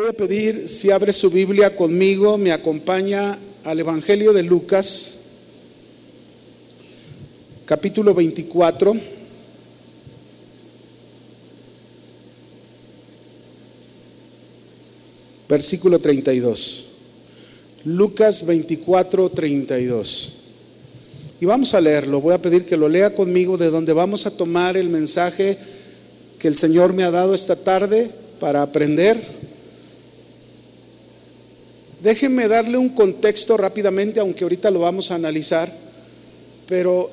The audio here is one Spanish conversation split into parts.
Voy a pedir si abre su Biblia conmigo, me acompaña al Evangelio de Lucas, capítulo 24. Versículo 32. Lucas 24, 32. Y vamos a leerlo. Voy a pedir que lo lea conmigo de donde vamos a tomar el mensaje que el Señor me ha dado esta tarde para aprender. Déjenme darle un contexto rápidamente, aunque ahorita lo vamos a analizar, pero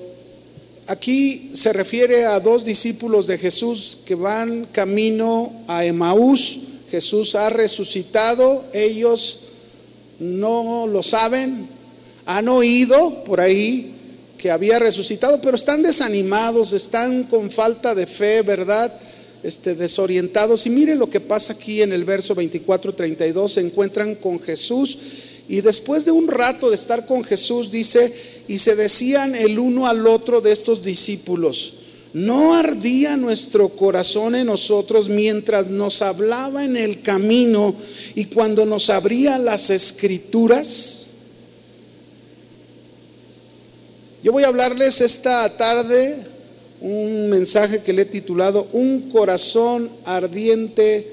aquí se refiere a dos discípulos de Jesús que van camino a Emaús. Jesús ha resucitado, ellos no lo saben, han oído por ahí que había resucitado, pero están desanimados, están con falta de fe, ¿verdad? Este, desorientados. Y mire lo que pasa aquí en el verso 24, 32, se encuentran con Jesús y después de un rato de estar con Jesús, dice, y se decían el uno al otro de estos discípulos, ¿no ardía nuestro corazón en nosotros mientras nos hablaba en el camino y cuando nos abría las escrituras? Yo voy a hablarles esta tarde un mensaje que le he titulado Un corazón ardiente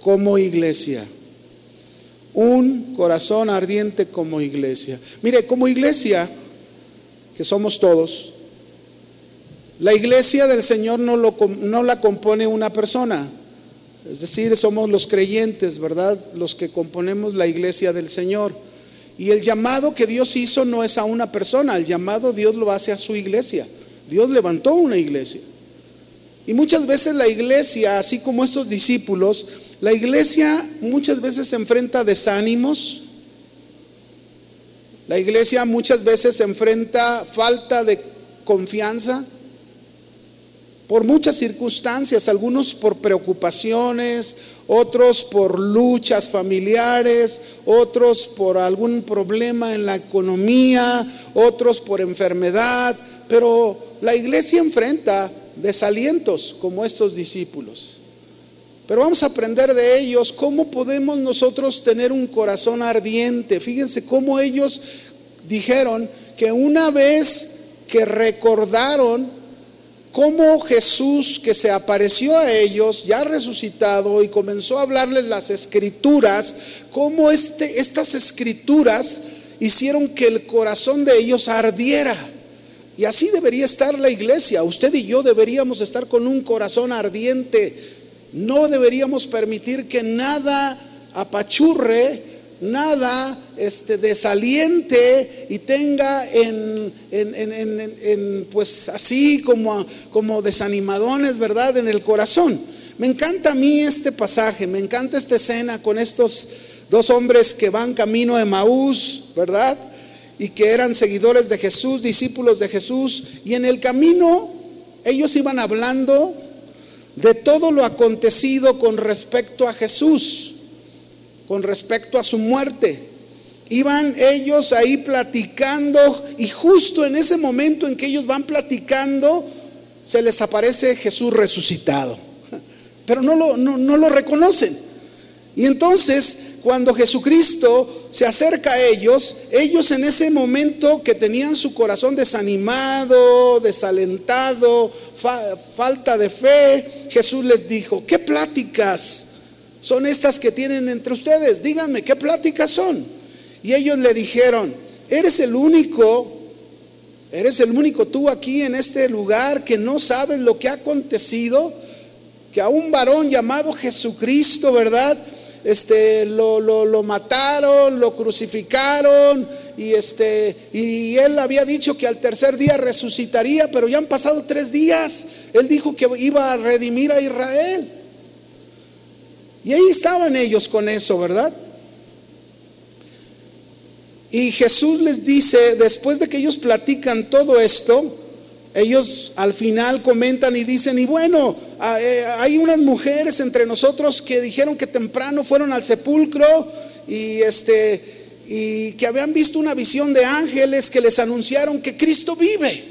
como iglesia. Un corazón ardiente como iglesia. Mire, como iglesia, que somos todos, la iglesia del Señor no, lo, no la compone una persona. Es decir, somos los creyentes, ¿verdad? Los que componemos la iglesia del Señor. Y el llamado que Dios hizo no es a una persona, el llamado Dios lo hace a su iglesia. Dios levantó una iglesia. Y muchas veces la iglesia, así como estos discípulos, la iglesia muchas veces se enfrenta a desánimos. La iglesia muchas veces se enfrenta falta de confianza por muchas circunstancias, algunos por preocupaciones, otros por luchas familiares, otros por algún problema en la economía, otros por enfermedad, pero la iglesia enfrenta desalientos como estos discípulos. Pero vamos a aprender de ellos cómo podemos nosotros tener un corazón ardiente. Fíjense cómo ellos dijeron que una vez que recordaron cómo Jesús que se apareció a ellos, ya resucitado, y comenzó a hablarles las escrituras, cómo este, estas escrituras hicieron que el corazón de ellos ardiera. Y así debería estar la iglesia. Usted y yo deberíamos estar con un corazón ardiente. No deberíamos permitir que nada apachurre nada este, desaliente y tenga en, en, pues así como, como desanimadones, ¿verdad? En el corazón. Me encanta a mí este pasaje, me encanta esta escena con estos dos hombres que van camino a Maús, ¿verdad? Y que eran seguidores de Jesús, discípulos de Jesús, y en el camino ellos iban hablando de todo lo acontecido con respecto a Jesús con respecto a su muerte. Iban ellos ahí platicando y justo en ese momento en que ellos van platicando, se les aparece Jesús resucitado. Pero no lo, no, lo reconocen. Y entonces, cuando Jesucristo se acerca a ellos, ellos en ese momento que tenían su corazón desanimado, desalentado, falta de fe, Jesús les dijo, ¿qué pláticas? son estas que tienen entre ustedes? Díganme, ¿qué pláticas son? Y ellos le dijeron, eres el único, eres el único tú aquí en este lugar que no sabes lo que ha acontecido, que a un varón llamado Jesucristo, ¿verdad? Este, lo, lo, mataron, lo crucificaron y, este, y él había dicho que al tercer día resucitaría, pero ya han pasado tres días. Él dijo que iba a redimir a Israel. Y ahí estaban ellos con eso, ¿verdad? Y Jesús les dice, después de que ellos platican todo esto, ellos al final comentan y dicen, y bueno, eh, hay unas mujeres entre nosotros que dijeron que temprano fueron al sepulcro y este y que habían visto una visión de ángeles que les anunciaron que Cristo vive.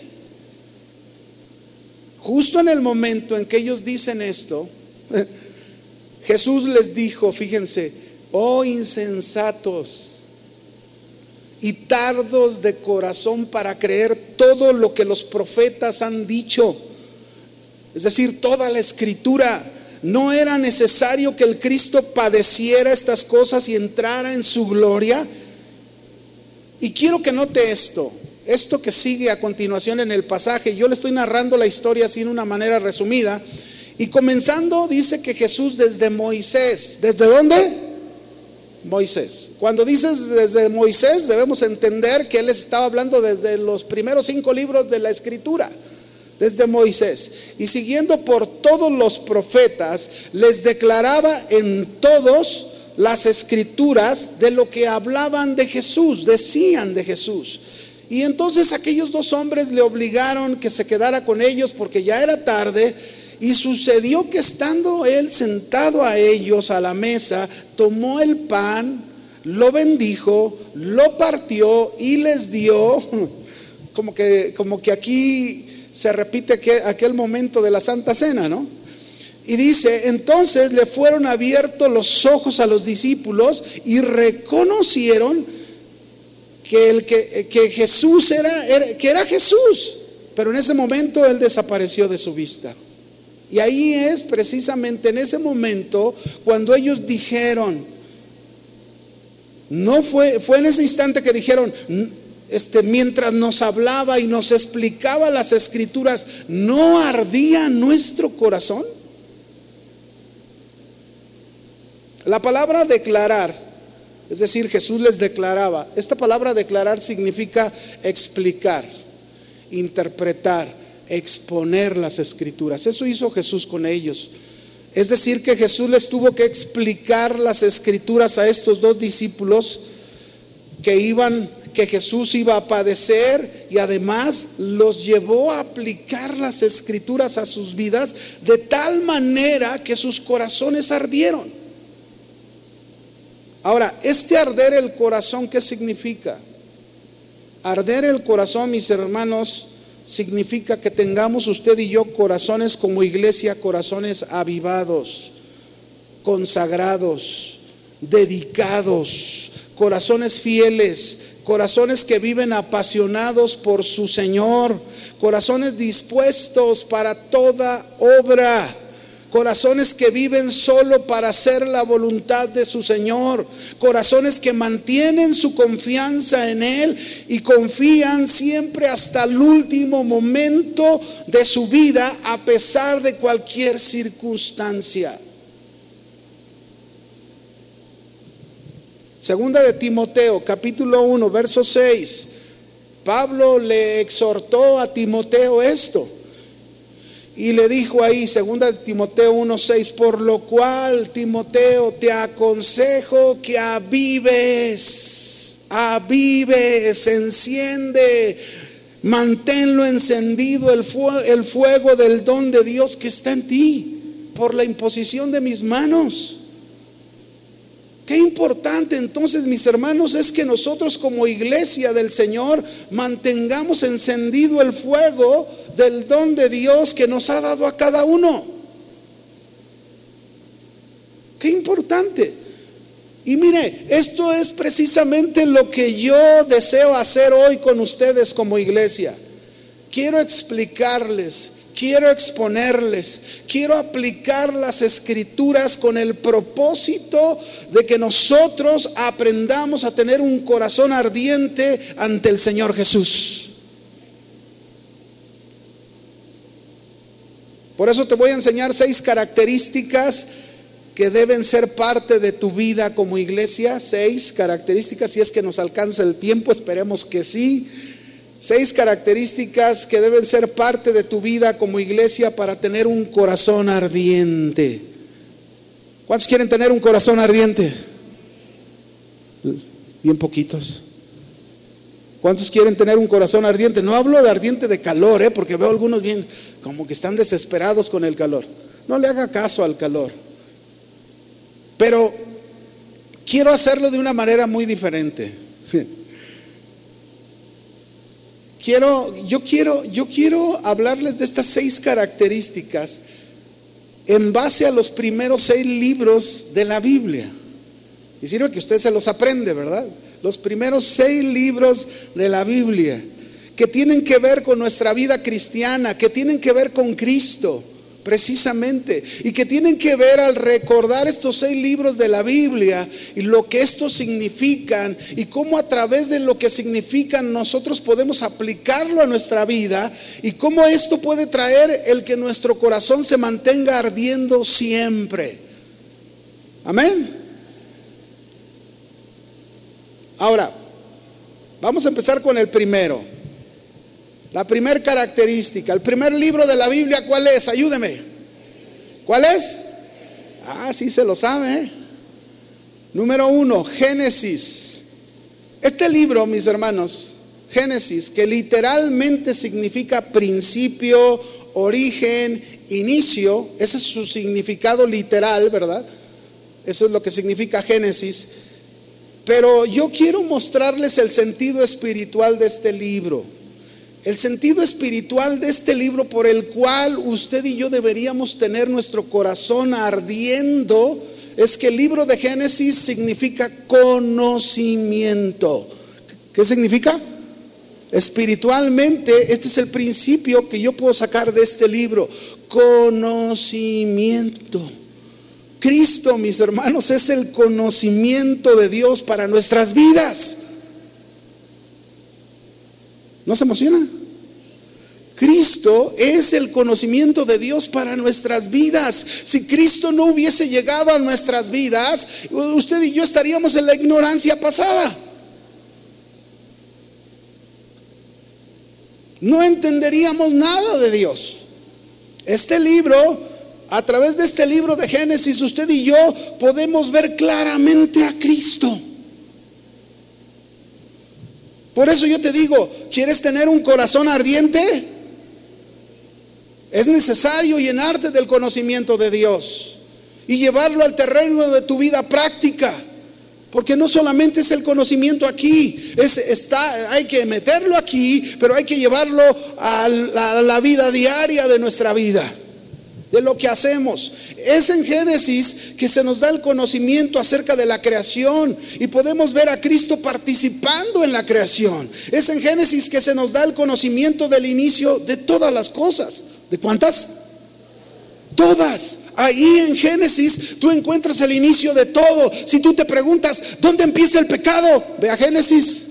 Justo en el momento en que ellos dicen esto, Jesús les dijo, fíjense, oh insensatos y tardos de corazón para creer todo lo que los profetas han dicho. Es decir, toda la escritura. No era necesario que el Cristo padeciera estas cosas y entrara en su gloria. Y quiero que note esto, esto que sigue a continuación en el pasaje. Yo le estoy narrando la historia así en una manera resumida. Y comenzando dice que Jesús desde Moisés, ¿desde dónde? Moisés. Cuando dices desde Moisés, debemos entender que él estaba hablando desde los primeros cinco libros de la escritura, desde Moisés. Y siguiendo por todos los profetas, les declaraba en todos las escrituras de lo que hablaban de Jesús, decían de Jesús. Y entonces aquellos dos hombres le obligaron que se quedara con ellos porque ya era tarde y sucedió que estando él sentado a ellos a la mesa, tomó el pan, lo bendijo, lo partió y les dio, como que, como que aquí se repite aquel momento de la Santa Cena, ¿no? Y dice, entonces le fueron abiertos los ojos a los discípulos y reconocieron que, el que, que Jesús era, que era Jesús. Pero en ese momento él desapareció de su vista. Y ahí es precisamente en ese momento cuando ellos dijeron, no fue, fue en ese instante que dijeron, este, mientras nos hablaba y nos explicaba las escrituras, ¿no ardía nuestro corazón? La palabra declarar, es decir, Jesús les declaraba, esta palabra declarar significa explicar, interpretar, exponer las escrituras. Eso hizo Jesús con ellos. Es decir, que Jesús les tuvo que explicar las escrituras a estos dos discípulos que iban que Jesús iba a padecer y además los llevó a aplicar las escrituras a sus vidas de tal manera que sus corazones ardieron. Ahora, este arder el corazón, ¿qué significa? Arder el corazón, mis hermanos, significa que tengamos usted y yo corazones como iglesia, corazones avivados, consagrados, dedicados, corazones fieles, corazones que viven apasionados por su Señor, corazones dispuestos para toda obra corazones que viven solo para hacer la voluntad de su Señor, corazones que mantienen su confianza en Él y confían siempre hasta el último momento de su vida a pesar de cualquier circunstancia. Segunda de Timoteo, capítulo 1, verso 6. Pablo le exhortó a Timoteo esto. Y le dijo ahí, segunda Timoteo 1:6, por lo cual, Timoteo, te aconsejo que avives, avives, enciende, manténlo encendido el, el fuego del don de Dios que está en ti, por la imposición de mis manos. Qué importante entonces, mis hermanos, es que nosotros como iglesia del Señor mantengamos encendido el fuego del don de Dios que nos ha dado a cada uno. Qué importante. Y mire, esto es precisamente lo que yo deseo hacer hoy con ustedes como iglesia. Quiero explicarles quiero exponerles, quiero aplicar las escrituras con el propósito de que nosotros aprendamos a tener un corazón ardiente ante el Señor Jesús. Por eso te voy a enseñar seis características que deben ser parte de tu vida como iglesia. Seis características, si es que nos alcanza el tiempo, esperemos que sí. Seis características que deben ser parte de tu vida como iglesia para tener un corazón ardiente. ¿Cuántos quieren tener un corazón ardiente? Bien poquitos. ¿Cuántos quieren tener un corazón ardiente? No hablo de ardiente de calor, ¿eh? porque veo algunos bien como que están desesperados con el calor. No le haga caso al calor. Pero quiero hacerlo de una manera muy diferente. Quiero, yo quiero, yo quiero hablarles de estas seis características en base a los primeros seis libros de la Biblia. Y sirve que usted se los aprende, ¿verdad? Los primeros seis libros de la Biblia que tienen que ver con nuestra vida cristiana, que tienen que ver con Cristo precisamente, y que tienen que ver al recordar estos seis libros de la Biblia y lo que estos significan y cómo a través de lo que significan nosotros podemos aplicarlo a nuestra vida y cómo esto puede traer el que nuestro corazón se mantenga ardiendo siempre. Amén. Ahora, vamos a empezar con el primero. La primera característica, el primer libro de la Biblia, ¿cuál es? Ayúdeme. ¿Cuál es? Ah, sí se lo sabe. ¿eh? Número uno, Génesis. Este libro, mis hermanos, Génesis, que literalmente significa principio, origen, inicio, ese es su significado literal, ¿verdad? Eso es lo que significa Génesis. Pero yo quiero mostrarles el sentido espiritual de este libro. El sentido espiritual de este libro por el cual usted y yo deberíamos tener nuestro corazón ardiendo es que el libro de Génesis significa conocimiento. ¿Qué significa? Espiritualmente, este es el principio que yo puedo sacar de este libro. Conocimiento. Cristo, mis hermanos, es el conocimiento de Dios para nuestras vidas. ¿No se emociona? Cristo es el conocimiento de Dios para nuestras vidas. Si Cristo no hubiese llegado a nuestras vidas, usted y yo estaríamos en la ignorancia pasada. No entenderíamos nada de Dios. Este libro, a través de este libro de Génesis, usted y yo podemos ver claramente a Cristo. Por eso yo te digo, ¿quieres tener un corazón ardiente? Es necesario llenarte del conocimiento de Dios y llevarlo al terreno de tu vida práctica. Porque no solamente es el conocimiento aquí, es, está, hay que meterlo aquí, pero hay que llevarlo a la vida diaria de nuestra vida de lo que hacemos. Es en Génesis que se nos da el conocimiento acerca de la creación y podemos ver a Cristo participando en la creación. Es en Génesis que se nos da el conocimiento del inicio de todas las cosas. ¿De cuántas? Todas. Ahí en Génesis tú encuentras el inicio de todo. Si tú te preguntas, ¿dónde empieza el pecado? Ve a Génesis.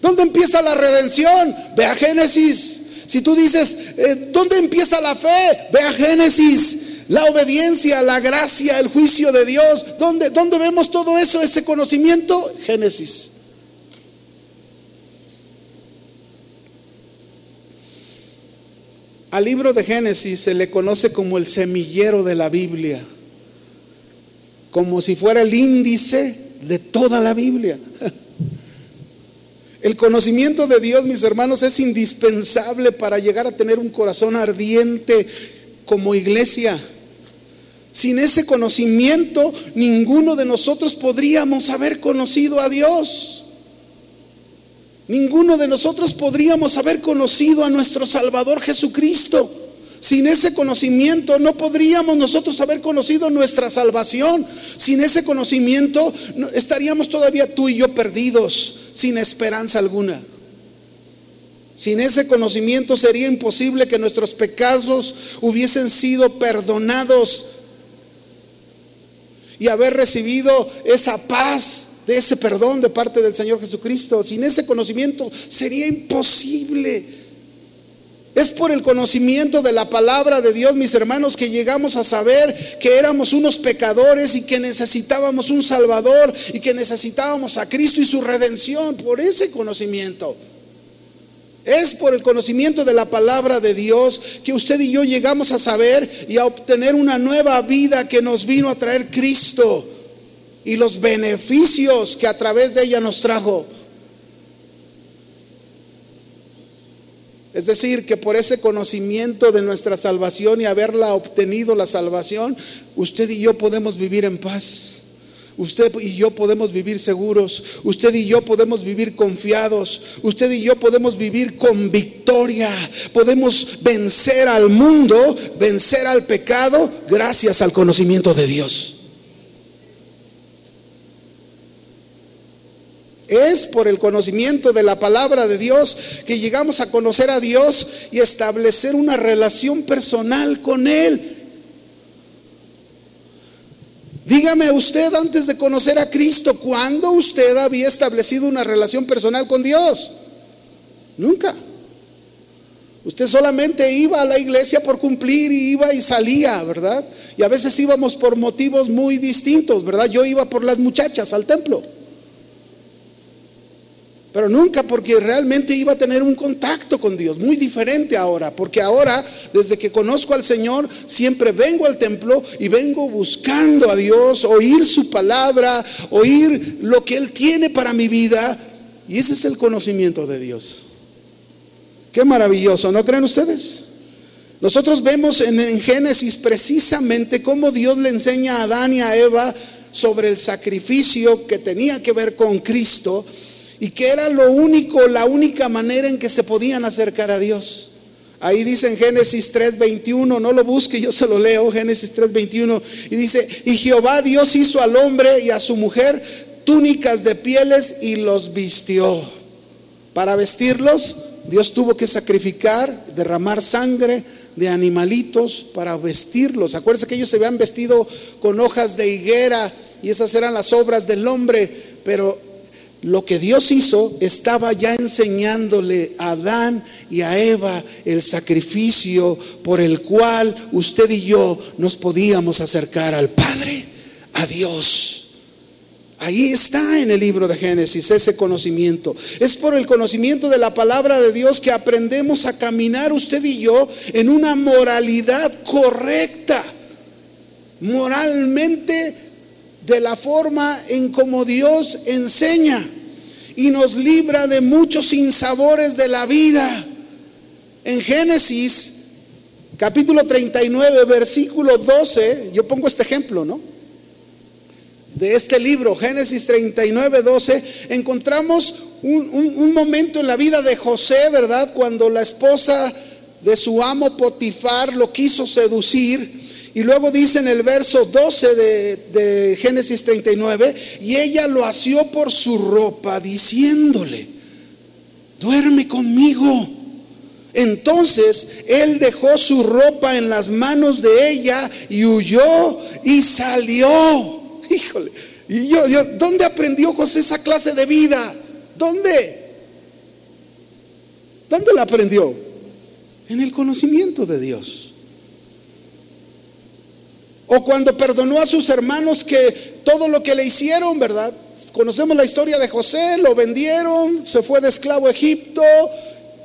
¿Dónde empieza la redención? Ve a Génesis. Si tú dices, eh, ¿dónde empieza la fe? Ve a Génesis. La obediencia, la gracia, el juicio de Dios. ¿Dónde, ¿Dónde vemos todo eso, ese conocimiento? Génesis. Al libro de Génesis se le conoce como el semillero de la Biblia, como si fuera el índice de toda la Biblia. El conocimiento de Dios, mis hermanos, es indispensable para llegar a tener un corazón ardiente como iglesia. Sin ese conocimiento, ninguno de nosotros podríamos haber conocido a Dios. Ninguno de nosotros podríamos haber conocido a nuestro Salvador Jesucristo. Sin ese conocimiento no podríamos nosotros haber conocido nuestra salvación. Sin ese conocimiento estaríamos todavía tú y yo perdidos sin esperanza alguna. Sin ese conocimiento sería imposible que nuestros pecados hubiesen sido perdonados y haber recibido esa paz de ese perdón de parte del Señor Jesucristo. Sin ese conocimiento sería imposible es por el conocimiento de la palabra de Dios, mis hermanos, que llegamos a saber que éramos unos pecadores y que necesitábamos un Salvador y que necesitábamos a Cristo y su redención por ese conocimiento. Es por el conocimiento de la palabra de Dios que usted y yo llegamos a saber y a obtener una nueva vida que nos vino a traer Cristo y los beneficios que a través de ella nos trajo. Es decir, que por ese conocimiento de nuestra salvación y haberla obtenido la salvación, usted y yo podemos vivir en paz. Usted y yo podemos vivir seguros. Usted y yo podemos vivir confiados. Usted y yo podemos vivir con victoria. Podemos vencer al mundo, vencer al pecado, gracias al conocimiento de Dios. Es por el conocimiento de la palabra de Dios que llegamos a conocer a Dios y establecer una relación personal con Él. Dígame usted antes de conocer a Cristo, ¿cuándo usted había establecido una relación personal con Dios? Nunca. Usted solamente iba a la iglesia por cumplir y iba y salía, ¿verdad? Y a veces íbamos por motivos muy distintos, ¿verdad? Yo iba por las muchachas al templo. Pero nunca porque realmente iba a tener un contacto con Dios, muy diferente ahora, porque ahora, desde que conozco al Señor, siempre vengo al templo y vengo buscando a Dios, oír su palabra, oír lo que Él tiene para mi vida, y ese es el conocimiento de Dios. Qué maravilloso, ¿no creen ustedes? Nosotros vemos en, Génesis precisamente cómo Dios le enseña a Adán y a Eva sobre el sacrificio que tenía que ver con Cristo y que era lo único, la única manera en que se podían acercar a Dios. Ahí dice en Génesis 3:21, no lo busque, yo se lo leo, Génesis 3:21, y dice, y Jehová Dios hizo al hombre y a su mujer túnicas de pieles y los vistió. Para vestirlos, Dios tuvo que sacrificar, derramar sangre de animalitos para vestirlos. Acuérdense que ellos se habían vestido con hojas de higuera y esas eran las obras del hombre, pero lo que Dios hizo estaba ya enseñándole a Adán y a Eva el sacrificio por el cual usted y yo nos podíamos acercar al Padre, a Dios. Ahí está en el libro de Génesis ese conocimiento. Es por el conocimiento de la palabra de Dios que aprendemos a caminar usted y yo en una moralidad correcta, moralmente de la forma en como Dios enseña y nos libra de muchos sinsabores de la vida. En Génesis capítulo 39, versículo 12, yo pongo este ejemplo, ¿no? De este libro, Génesis 39, 12, encontramos un, un momento en la vida de José, ¿verdad? Cuando la esposa de su amo Potifar lo quiso seducir y luego dice en el verso 12 de, Génesis 39, y ella lo asió por su ropa, diciéndole, duerme conmigo. Entonces él dejó su ropa en las manos de ella y huyó y salió. Híjole, y yo, yo, ¿dónde aprendió José esa clase de vida? ¿Dónde? ¿Dónde la aprendió? En el conocimiento de Dios. O cuando perdonó a sus hermanos que todo lo que le hicieron, ¿verdad? Conocemos la historia de José, lo vendieron, se fue de esclavo a Egipto,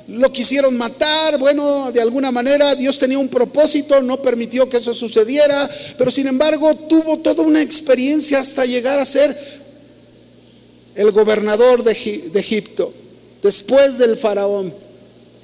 lo quisieron matar, bueno, de alguna manera Dios tenía un propósito, no permitió que eso sucediera, pero sin embargo tuvo toda una experiencia hasta llegar a ser el gobernador de, Egipto, después del faraón.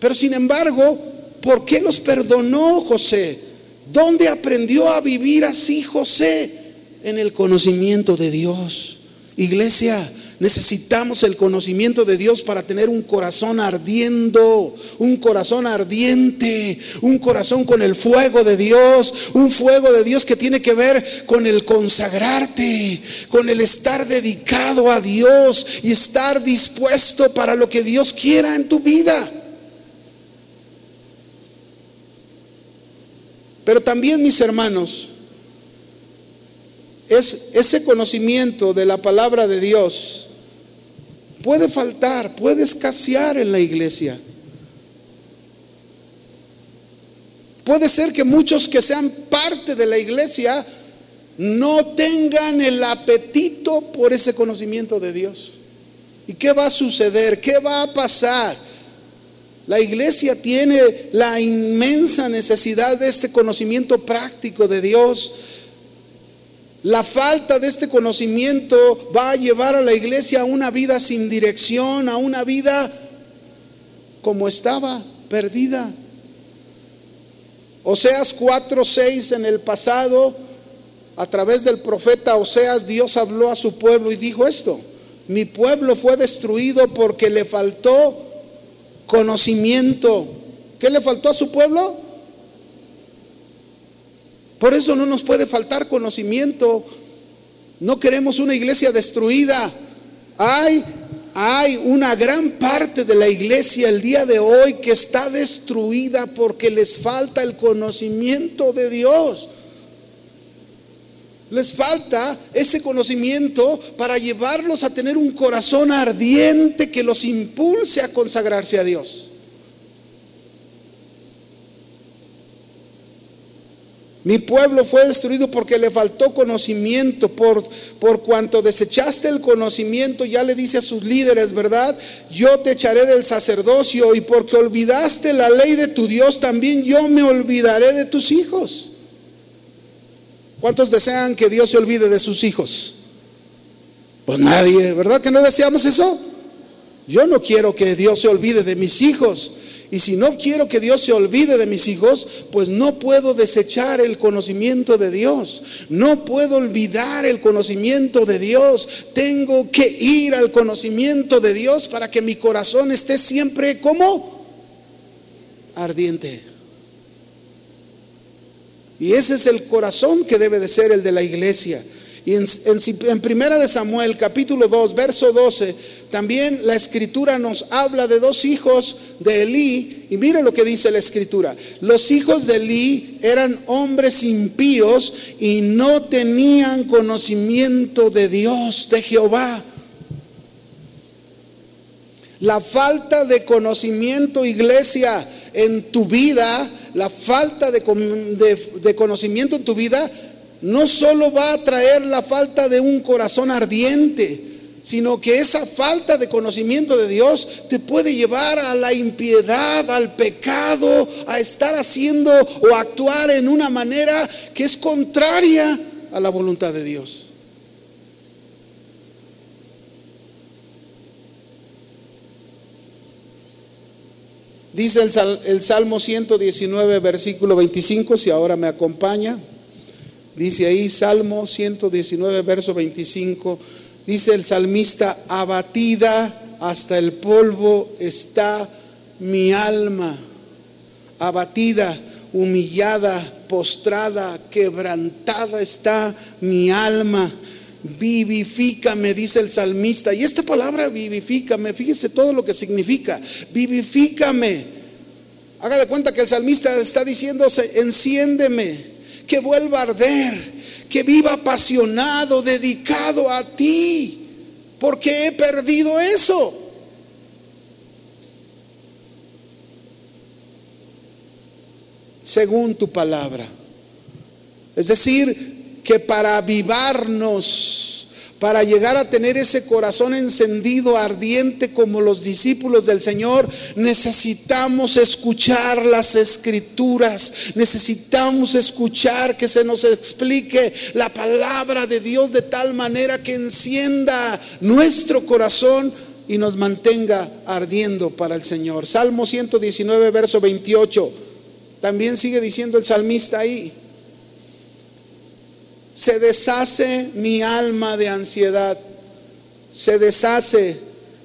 Pero sin embargo, ¿por qué los perdonó José? ¿Dónde aprendió a vivir así José? En el conocimiento de Dios. Iglesia, necesitamos el conocimiento de Dios para tener un corazón ardiendo, un corazón ardiente, un corazón con el fuego de Dios, un fuego de Dios que tiene que ver con el consagrarte, con el estar dedicado a Dios y estar dispuesto para lo que Dios quiera en tu vida. Pero también, mis hermanos, es ese conocimiento de la palabra de Dios puede faltar, puede escasear en la iglesia. Puede ser que muchos que sean parte de la iglesia no tengan el apetito por ese conocimiento de Dios. ¿Y qué va a suceder? ¿Qué va a pasar? La iglesia tiene la inmensa necesidad de este conocimiento práctico de Dios. La falta de este conocimiento va a llevar a la iglesia a una vida sin dirección, a una vida como estaba, perdida. Oseas 4:6 en el pasado, a través del profeta Oseas, Dios habló a su pueblo y dijo esto: Mi pueblo fue destruido porque le faltó conocimiento. ¿Qué le faltó a su pueblo? Por eso no nos puede faltar conocimiento. No queremos una iglesia destruida. Hay hay una gran parte de la iglesia el día de hoy que está destruida porque les falta el conocimiento de Dios. Les falta ese conocimiento para llevarlos a tener un corazón ardiente que los impulse a consagrarse a Dios. Mi pueblo fue destruido porque le faltó conocimiento, por, por cuanto desechaste el conocimiento, ya le dice a sus líderes, ¿verdad? Yo te echaré del sacerdocio y porque olvidaste la ley de tu Dios, también yo me olvidaré de tus hijos. ¿Cuántos desean que Dios se olvide de sus hijos? Pues nadie, ¿verdad que no deseamos eso? Yo no quiero que Dios se olvide de mis hijos. Y si no quiero que Dios se olvide de mis hijos, pues no puedo desechar el conocimiento de Dios. No puedo olvidar el conocimiento de Dios. Tengo que ir al conocimiento de Dios para que mi corazón esté siempre como ardiente. Y ese es el corazón que debe de ser el de la iglesia. Y en, en, Primera de Samuel, capítulo 2, verso 12, también la escritura nos habla de dos hijos de Elí. Y mire lo que dice la escritura. Los hijos de Elí eran hombres impíos y no tenían conocimiento de Dios, de Jehová. La falta de conocimiento, iglesia, en tu vida, la falta de, de, conocimiento en tu vida no solo va a traer la falta de un corazón ardiente, sino que esa falta de conocimiento de Dios te puede llevar a la impiedad, al pecado, a estar haciendo o actuar en una manera que es contraria a la voluntad de Dios. Dice el, Salmo 119, versículo 25, si ahora me acompaña. Dice ahí Salmo 119, verso 25, dice el salmista, abatida hasta el polvo está mi alma, abatida, humillada, postrada, quebrantada está mi alma. Vivifícame, dice el salmista. Y esta palabra vivifícame, fíjese todo lo que significa. Vivifícame. Haga de cuenta que el salmista está diciéndose, enciéndeme que vuelva a arder, que viva apasionado, dedicado a ti, porque he perdido eso. Según tu palabra. Es decir, que para avivarnos para llegar a tener ese corazón encendido, ardiente como los discípulos del Señor, necesitamos escuchar las escrituras, necesitamos escuchar que se nos explique la palabra de Dios de tal manera que encienda nuestro corazón y nos mantenga ardiendo para el Señor. Salmo 119, verso 28. También sigue diciendo el salmista ahí se deshace mi alma de ansiedad. Se deshace.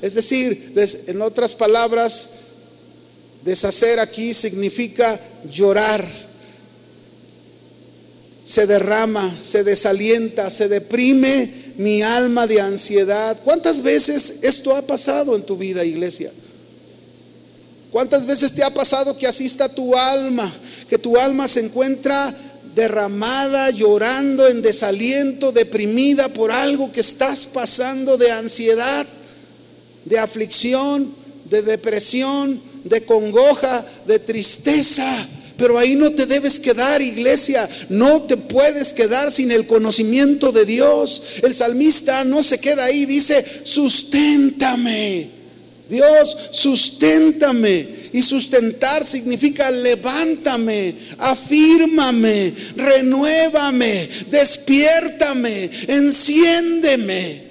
Es decir, en otras palabras, deshacer aquí significa llorar. Se derrama, se desalienta, se deprime mi alma de ansiedad. ¿Cuántas veces esto ha pasado en tu vida, iglesia? ¿Cuántas veces te ha pasado que así está tu alma? Que tu alma se encuentra derramada, llorando en desaliento, deprimida por algo que estás pasando de ansiedad, de aflicción, de depresión, de congoja, de tristeza. Pero ahí no te debes quedar, iglesia. No te puedes quedar sin el conocimiento de Dios. El salmista no se queda ahí, dice, susténtame. Dios, susténtame. Y sustentar significa levántame, afírmame, renuévame, despiértame, enciéndeme.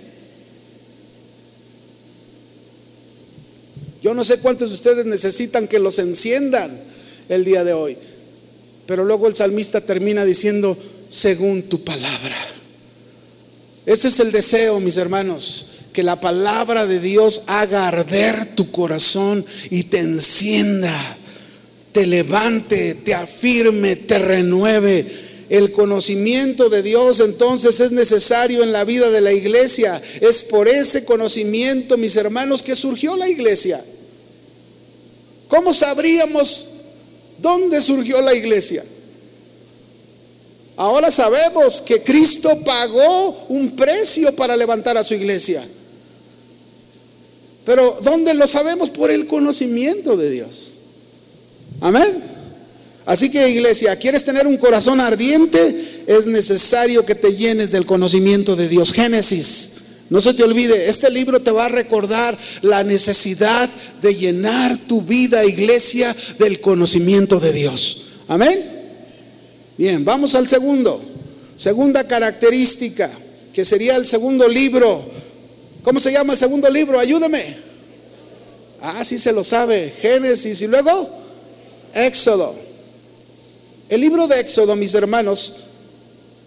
Yo no sé cuántos de ustedes necesitan que los enciendan el día de hoy. Pero luego el salmista termina diciendo, según tu palabra. Ese es el deseo, mis hermanos que la palabra de Dios haga arder tu corazón y te encienda, te levante, te afirme, te renueve el conocimiento de Dios entonces es necesario en la vida de la iglesia. Es por ese conocimiento, mis hermanos, que surgió la iglesia. ¿Cómo sabríamos dónde surgió la iglesia? Ahora sabemos que Cristo pagó un precio para levantar a su iglesia. Pero ¿dónde lo sabemos? Por el conocimiento de Dios. Amén. Así que iglesia, ¿quieres tener un corazón ardiente? Es necesario que te llenes del conocimiento de Dios. Génesis. No se te olvide, este libro te va a recordar la necesidad de llenar tu vida, iglesia, del conocimiento de Dios. Amén. Bien, vamos al segundo. Segunda característica, que sería el segundo libro. ¿Cómo se llama el segundo libro? Ayúdame. Ah, sí se lo sabe. Génesis y luego Éxodo. El libro de Éxodo, mis hermanos,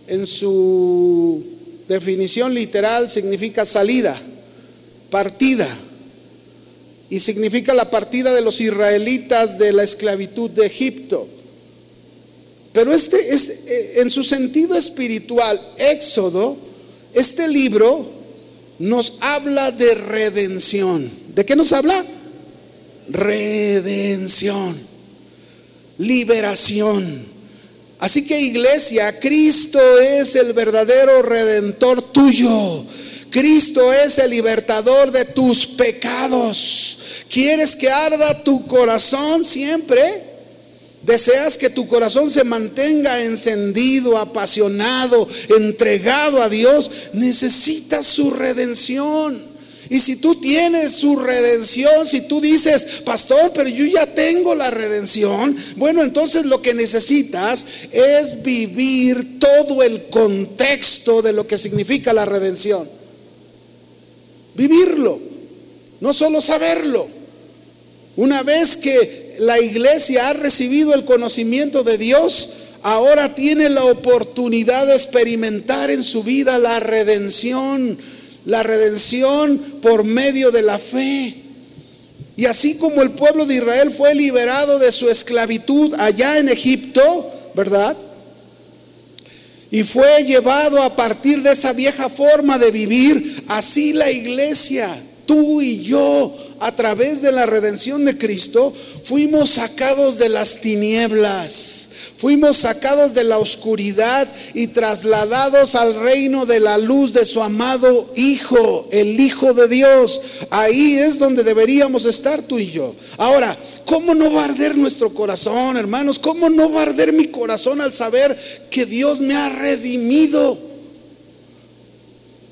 en su definición literal significa salida, partida, y significa la partida de los israelitas de la esclavitud de Egipto. Pero este, este en su sentido espiritual, Éxodo, este libro nos habla de redención. ¿De qué nos habla? Redención liberación. Así que iglesia, Cristo es el verdadero redentor tuyo. Cristo es el libertador de tus pecados. ¿Quieres que arda tu corazón siempre? ¿Deseas que tu corazón se mantenga encendido, apasionado, entregado a Dios? Necesitas su redención. Y si tú tienes su redención, si tú dices, pastor, pero yo ya tengo la redención, bueno, entonces lo que necesitas es vivir todo el contexto de lo que significa la redención. Vivirlo, no solo saberlo. Una vez que la iglesia ha recibido el conocimiento de Dios, ahora tiene la oportunidad de experimentar en su vida la redención la redención por medio de la fe. Y así como el pueblo de Israel fue liberado de su esclavitud allá en Egipto, ¿verdad? Y fue llevado a partir de esa vieja forma de vivir, así la iglesia, tú y yo, a través de la redención de Cristo, fuimos sacados de las tinieblas Fuimos sacados de la oscuridad y trasladados al reino de la luz de su amado Hijo, el Hijo de Dios. Ahí es donde deberíamos estar tú y yo. Ahora, ¿cómo no va a arder nuestro corazón, hermanos? ¿Cómo no va a arder mi corazón al saber que Dios me ha redimido?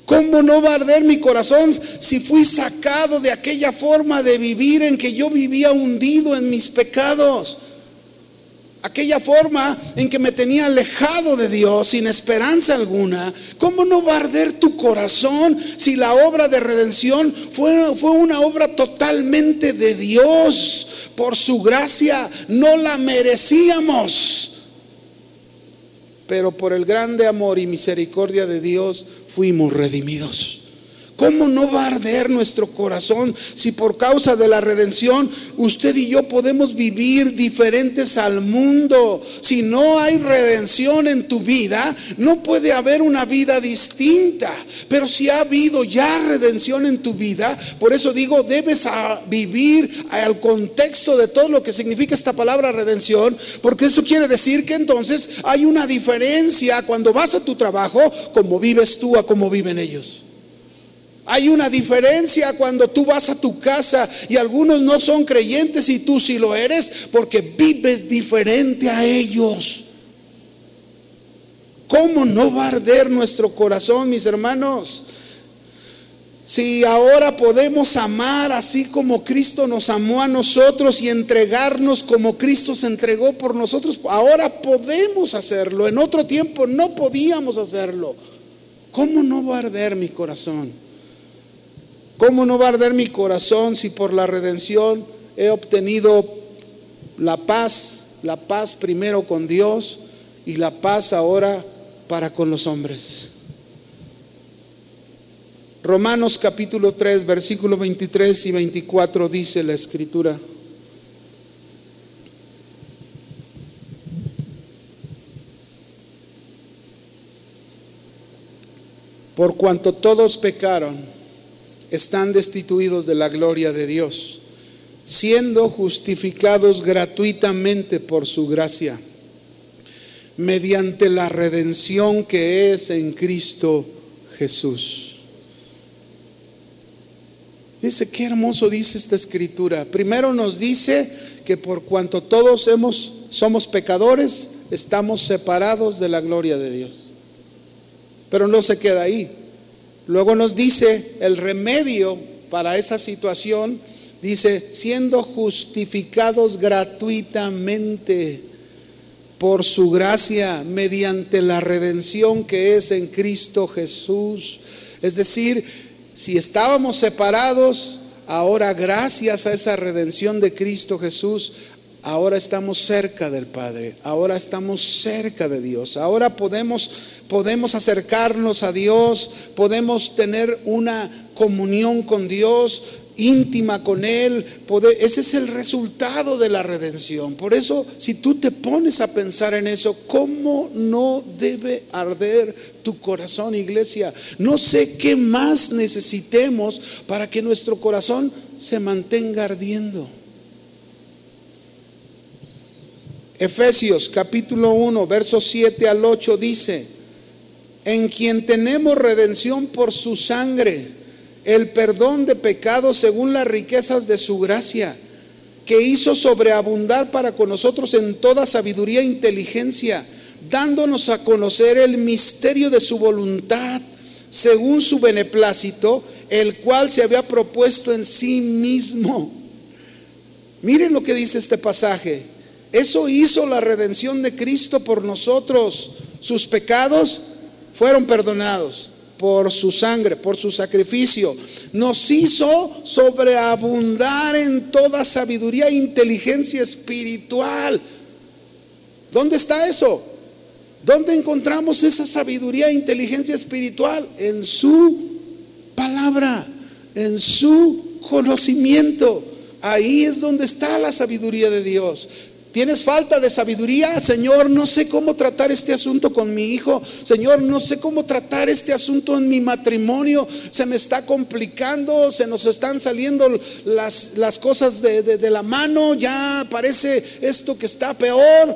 ¿Cómo no va a arder mi corazón si fui sacado de aquella forma de vivir en que yo vivía hundido en mis pecados? aquella forma en que me tenía alejado de Dios sin esperanza alguna, ¿cómo no va a arder tu corazón si la obra de redención fue, fue una obra totalmente de Dios? Por su gracia no la merecíamos. Pero por el grande amor y misericordia de Dios fuimos redimidos. ¿Cómo no va a arder nuestro corazón si por causa de la redención usted y yo podemos vivir diferentes al mundo? Si no hay redención en tu vida, no puede haber una vida distinta. Pero si ha habido ya redención en tu vida, por eso digo, debes vivir al contexto de todo lo que significa esta palabra redención, porque eso quiere decir que entonces hay una diferencia cuando vas a tu trabajo, como vives tú a como viven ellos. Hay una diferencia cuando tú vas a tu casa y algunos no son creyentes y tú sí lo eres porque vives diferente a ellos. ¿Cómo no va a arder nuestro corazón, mis hermanos? Si ahora podemos amar así como Cristo nos amó a nosotros y entregarnos como Cristo se entregó por nosotros, ahora podemos hacerlo. En otro tiempo no podíamos hacerlo. ¿Cómo no va a arder mi corazón? ¿Cómo no va a arder mi corazón si por la redención he obtenido la paz, la paz primero con Dios y la paz ahora para con los hombres? Romanos capítulo 3, versículo 23 y 24 dice la escritura. por cuanto todos pecaron, están destituidos de la gloria de Dios, siendo justificados gratuitamente por su gracia, mediante la redención que es en Cristo Jesús. Dice, qué hermoso dice esta escritura. Primero nos dice que por cuanto todos hemos, somos pecadores, estamos separados de la gloria de Dios. Pero no se queda ahí. Luego nos dice el remedio para esa situación, dice, siendo justificados gratuitamente por su gracia mediante la redención que es en Cristo Jesús. Es decir, si estábamos separados, ahora gracias a esa redención de Cristo Jesús, ahora estamos cerca del Padre, ahora estamos cerca de Dios, ahora podemos, podemos acercarnos a Dios, podemos tener una comunión con Dios, íntima con Él. ese es el resultado de la redención. Por eso, si tú te pones a pensar en eso, ¿cómo no debe arder tu corazón, iglesia? No sé qué más necesitemos para que nuestro corazón se mantenga ardiendo. Efesios capítulo 1, versos 7 al 8 dice, en quien tenemos redención por su sangre el perdón de pecados según las riquezas de su gracia, que hizo sobreabundar para con nosotros en toda sabiduría e inteligencia, dándonos a conocer el misterio de su voluntad, según su beneplácito, el cual se había propuesto en sí mismo. Miren lo que dice este pasaje. Eso hizo la redención de Cristo por nosotros. Sus pecados fueron perdonados por su sangre, por su sacrificio. Nos hizo sobreabundar en toda sabiduría e inteligencia espiritual. ¿Dónde está eso? ¿Dónde encontramos esa sabiduría e inteligencia espiritual? En su palabra, en su conocimiento. Ahí es donde está la sabiduría de Dios. ¿Tienes falta de sabiduría? Señor, no sé cómo tratar este asunto con mi hijo. Señor, no sé cómo tratar este asunto en mi matrimonio. Se me está complicando, se nos están saliendo las, las cosas de, de la mano. Ya parece esto que está peor.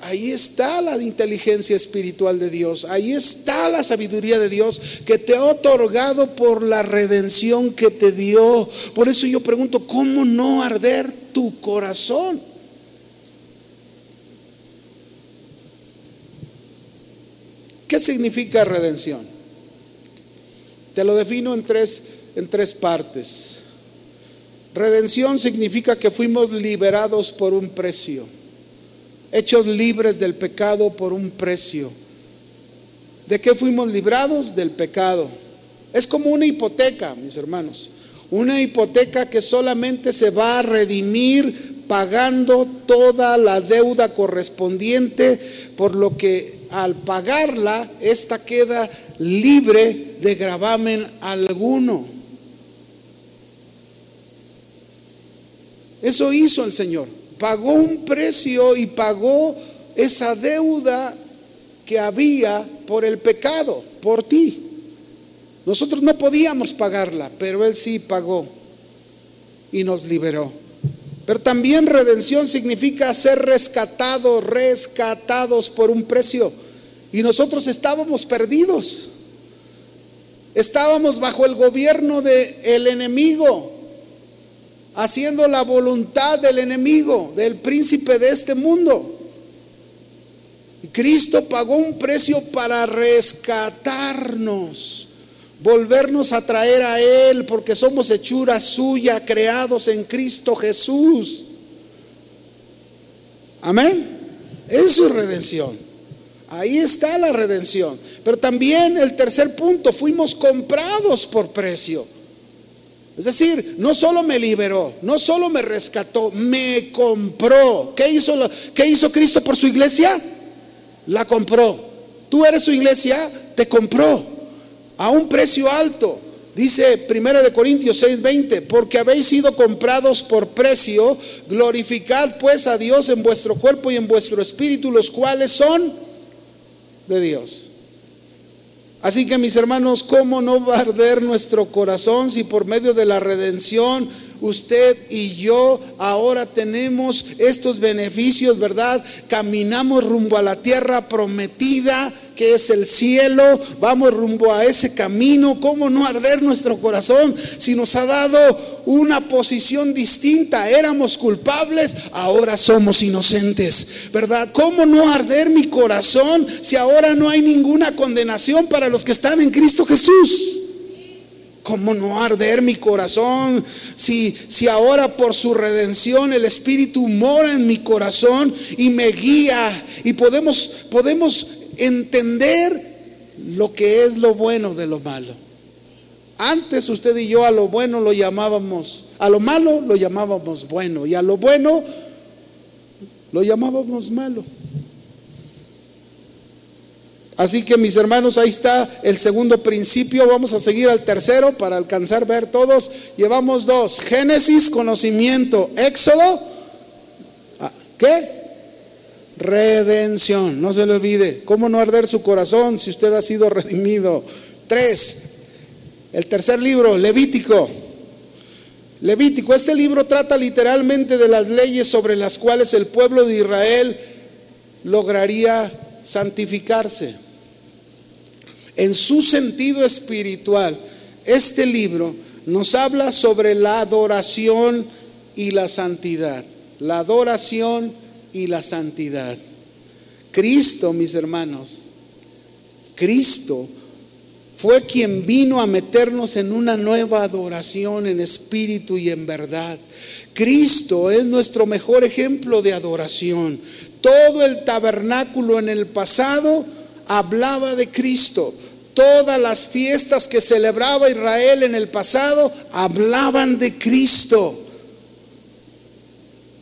Ahí está la inteligencia espiritual de Dios. Ahí está la sabiduría de Dios que te ha otorgado por la redención que te dio. Por eso yo pregunto, ¿cómo no arder tu corazón? ¿Qué significa redención? Te lo defino en tres, en tres partes. Redención significa que fuimos liberados por un precio, hechos libres del pecado por un precio. ¿De qué fuimos librados? Del pecado. Es como una hipoteca, mis hermanos. Una hipoteca que solamente se va a redimir pagando toda la deuda correspondiente, por lo que al pagarla, esta queda libre de gravamen alguno. Eso hizo el Señor. Pagó un precio y pagó esa deuda que había por el pecado, por ti. Nosotros no podíamos pagarla, pero Él sí pagó y nos liberó. Pero también redención significa ser rescatados, rescatados por un precio. Y nosotros estábamos perdidos. Estábamos bajo el gobierno del enemigo, haciendo la voluntad del enemigo, del príncipe de este mundo. Y Cristo pagó un precio para rescatarnos, volvernos a traer a Él, porque somos hechura suya, creados en Cristo Jesús. Amén. Es su redención. Ahí está la redención. Pero también el tercer punto, fuimos comprados por precio. Es decir, no solo me liberó, no solo me rescató, me compró. ¿Qué hizo, qué hizo Cristo por su iglesia? La compró. Tú eres su iglesia, te compró a un precio alto. Dice 1 de Corintios 6:20, porque habéis sido comprados por precio, glorificad pues a Dios en vuestro cuerpo y en vuestro espíritu, los cuales son de Dios. Así que mis hermanos, ¿cómo no va a arder nuestro corazón si por medio de la redención usted y yo ahora tenemos estos beneficios, ¿verdad? Caminamos rumbo a la tierra prometida es el cielo, vamos rumbo a ese camino, ¿cómo no arder nuestro corazón si nos ha dado una posición distinta? Éramos culpables, ahora somos inocentes, ¿verdad? ¿Cómo no arder mi corazón si ahora no hay ninguna condenación para los que están en Cristo Jesús? ¿Cómo no arder mi corazón si, si ahora por su redención el Espíritu mora en mi corazón y me guía y podemos, podemos entender lo que es lo bueno de lo malo? Antes usted y yo a lo bueno lo llamábamos, a lo malo lo llamábamos bueno y a lo bueno lo llamábamos malo. Así que mis hermanos, ahí está el segundo principio. Vamos a seguir al tercero para alcanzar ver todos. Llevamos dos. Génesis, conocimiento. Éxodo. Ah, ¿Qué? Redención. No se le olvide. ¿Cómo no arder su corazón si usted ha sido redimido? Tres. El tercer libro, Levítico. Levítico. Este libro trata literalmente de las leyes sobre las cuales el pueblo de Israel lograría santificarse. En su sentido espiritual, este libro nos habla sobre la adoración y la santidad. La adoración y la santidad. Cristo, mis hermanos, Cristo fue quien vino a meternos en una nueva adoración en espíritu y en verdad. Cristo es nuestro mejor ejemplo de adoración. Todo el tabernáculo en el pasado hablaba de Cristo. Todas las fiestas que celebraba Israel en el pasado hablaban de Cristo.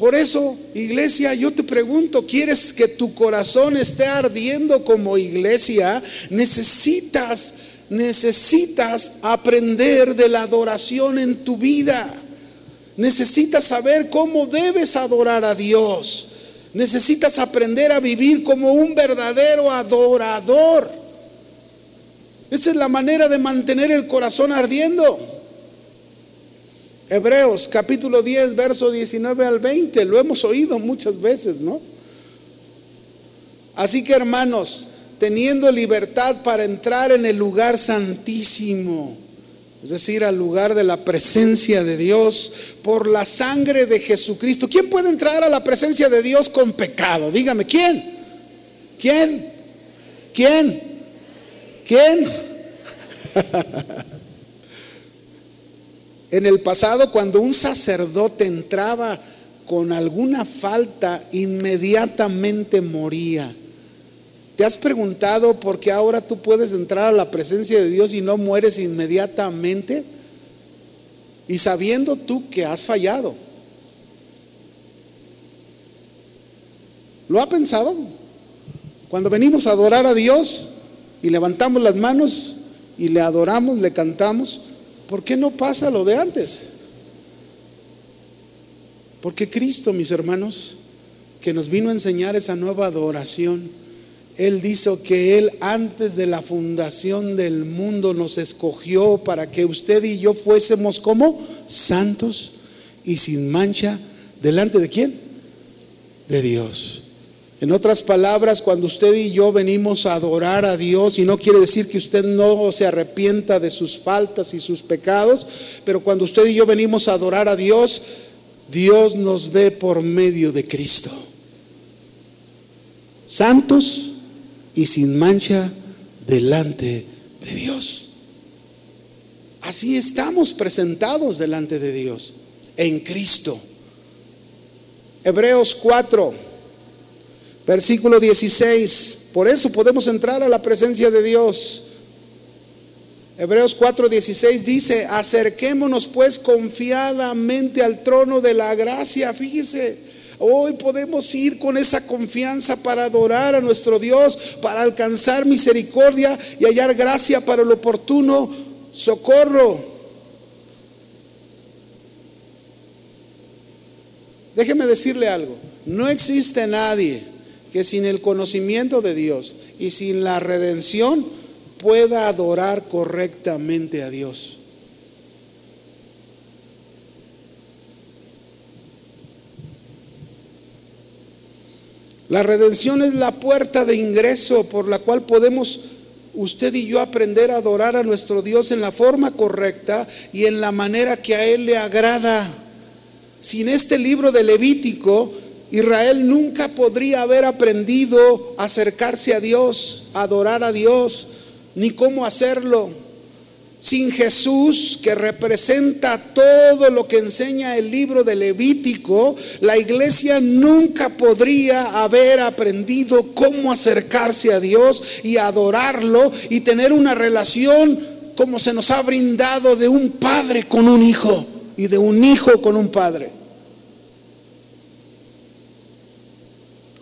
Por eso, iglesia, yo te pregunto, ¿quieres que tu corazón esté ardiendo como iglesia? Necesitas, necesitas aprender de la adoración en tu vida. Necesitas saber cómo debes adorar a Dios. Necesitas aprender a vivir como un verdadero adorador. Esa es la manera de mantener el corazón ardiendo. Hebreos capítulo 10, verso 19 al 20, lo hemos oído muchas veces, ¿no? Así que hermanos, teniendo libertad para entrar en el lugar santísimo, es decir, al lugar de la presencia de Dios por la sangre de Jesucristo. ¿Quién puede entrar a la presencia de Dios con pecado? Dígame, ¿quién? ¿Quién? ¿Quién? ¿Quién? en el pasado, cuando un sacerdote entraba con alguna falta, inmediatamente moría. ¿Te has preguntado por qué ahora tú puedes entrar a la presencia de Dios y no mueres inmediatamente? Y sabiendo tú que has fallado. ¿Lo ha pensado? Cuando venimos a adorar a Dios y levantamos las manos y le adoramos, le cantamos, ¿por qué no pasa lo de antes? Porque Cristo, mis hermanos, que nos vino a enseñar esa nueva adoración, Él dijo que Él antes de la fundación del mundo nos escogió para que usted y yo fuésemos como santos y sin mancha delante de quién? De Dios. En otras palabras, cuando usted y yo venimos a adorar a Dios, y no quiere decir que usted no se arrepienta de sus faltas y sus pecados, pero cuando usted y yo venimos a adorar a Dios, Dios nos ve por medio de Cristo. Santos y sin mancha delante de Dios. Así estamos presentados delante de Dios, en Cristo. Hebreos 4 Versículo 16. Por eso podemos entrar a la presencia de Dios. Hebreos 4:16 dice, acerquémonos pues confiadamente al trono de la gracia. Fíjese, hoy podemos ir con esa confianza para adorar a nuestro Dios, para alcanzar misericordia y hallar gracia para el oportuno socorro. Déjeme decirle algo, no existe nadie que sin el conocimiento de Dios y sin la redención pueda adorar correctamente a Dios. La redención es la puerta de ingreso por la cual podemos usted y yo aprender a adorar a nuestro Dios en la forma correcta y en la manera que a Él le agrada. Sin este libro de Levítico, Israel nunca podría haber aprendido a acercarse a Dios, a adorar a Dios, ni cómo hacerlo. Sin Jesús, que representa todo lo que enseña el libro de Levítico, la iglesia nunca podría haber aprendido cómo acercarse a Dios y adorarlo y tener una relación como se nos ha brindado de un padre con un hijo y de un hijo con un padre.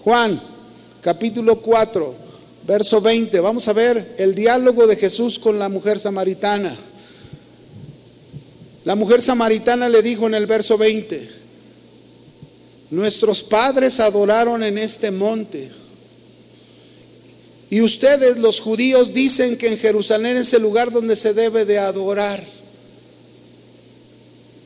Juan, capítulo 4 Verso 20, vamos a ver el diálogo de Jesús con la mujer samaritana. La mujer samaritana le dijo en el verso 20, nuestros padres adoraron en este monte. Y ustedes los judíos dicen que en Jerusalén es el lugar donde se debe de adorar.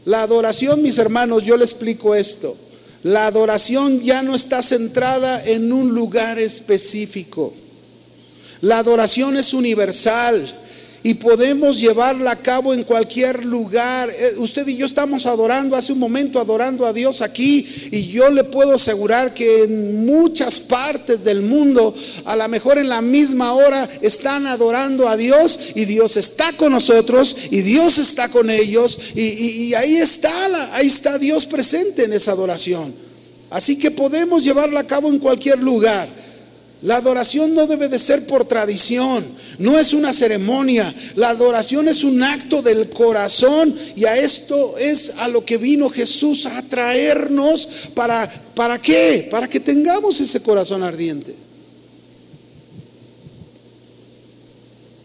La adoración, mis hermanos, yo le explico esto. La adoración ya no está centrada en un lugar específico. La adoración es universal y podemos llevarla a cabo en cualquier lugar. Eh, usted y yo estamos adorando hace un momento, adorando a Dios aquí y yo le puedo asegurar que en muchas partes del mundo, a lo mejor en la misma hora, están adorando a Dios y Dios está con nosotros y Dios está con ellos y, y ahí está, ahí está Dios presente en esa adoración. Así que podemos llevarla a cabo en cualquier lugar. La adoración no debe de ser por tradición, no es una ceremonia. La adoración es un acto del corazón y a esto es a lo que vino Jesús a traernos para ¿para qué? Para que tengamos ese corazón ardiente.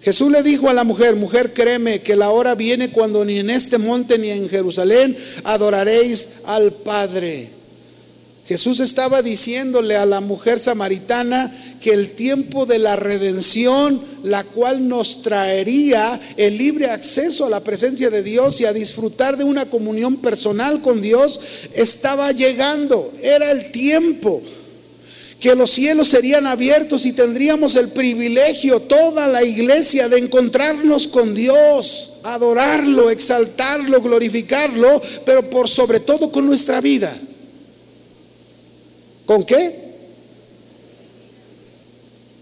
Jesús le dijo a la mujer, mujer, créeme que la hora viene cuando ni en este monte ni en Jerusalén adoraréis al Padre. Jesús estaba diciéndole a la mujer samaritana que el tiempo de la redención, la cual nos traería el libre acceso a la presencia de Dios y a disfrutar de una comunión personal con Dios, estaba llegando. Era el tiempo que los cielos serían abiertos y tendríamos el privilegio, toda la iglesia, de encontrarnos con Dios, adorarlo, exaltarlo, glorificarlo, pero por sobre todo con nuestra vida. ¿Con qué?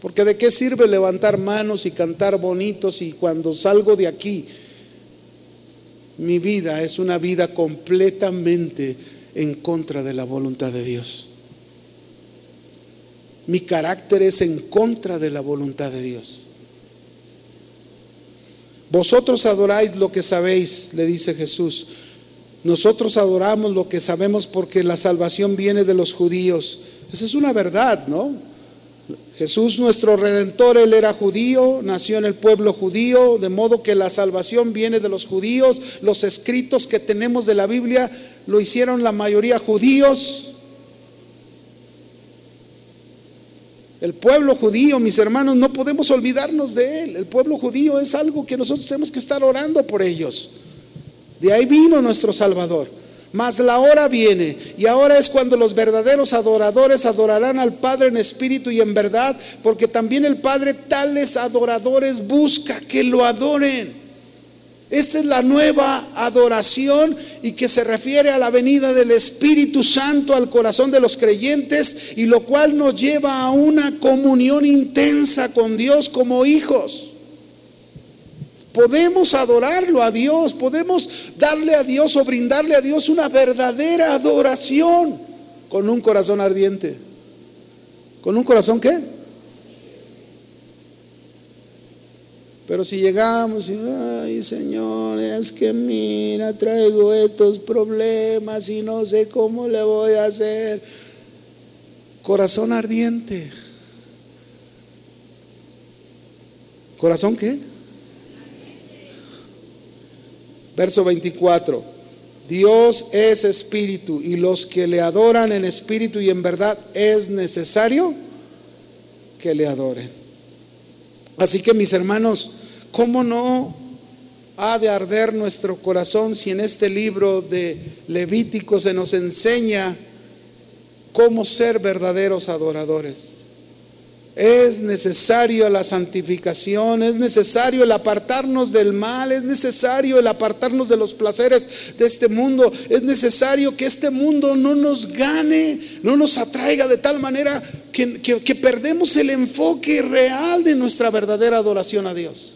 Porque de qué sirve levantar manos y cantar bonitos y cuando salgo de aquí, mi vida es una vida completamente en contra de la voluntad de Dios. Mi carácter es en contra de la voluntad de Dios. Vosotros adoráis lo que sabéis, le dice Jesús. Nosotros adoramos lo que sabemos porque la salvación viene de los judíos. Esa es una verdad, ¿no? Jesús nuestro redentor, él era judío, nació en el pueblo judío, de modo que la salvación viene de los judíos. Los escritos que tenemos de la Biblia lo hicieron la mayoría judíos. El pueblo judío, mis hermanos, no podemos olvidarnos de él. El pueblo judío es algo que nosotros tenemos que estar orando por ellos. De ahí vino nuestro Salvador. Mas la hora viene y ahora es cuando los verdaderos adoradores adorarán al Padre en espíritu y en verdad, porque también el Padre tales adoradores busca que lo adoren. Esta es la nueva adoración y que se refiere a la venida del Espíritu Santo al corazón de los creyentes y lo cual nos lleva a una comunión intensa con Dios como hijos. Podemos adorarlo a Dios, podemos darle a Dios o brindarle a Dios una verdadera adoración con un corazón ardiente. ¿Con un corazón qué? Pero si llegamos y, ay Señor, es que mira, traigo estos problemas y no sé cómo le voy a hacer. Corazón ardiente. ¿Corazón qué? Verso 24. Dios es espíritu y los que le adoran en espíritu y en verdad es necesario que le adoren. Así que mis hermanos, ¿cómo no ha de arder nuestro corazón si en este libro de Levítico se nos enseña cómo ser verdaderos adoradores? Es necesario la santificación, es necesario el apartarnos del mal, es necesario el apartarnos de los placeres de este mundo, es necesario que este mundo no nos gane, no nos atraiga de tal manera que, que perdemos el enfoque real de nuestra verdadera adoración a Dios.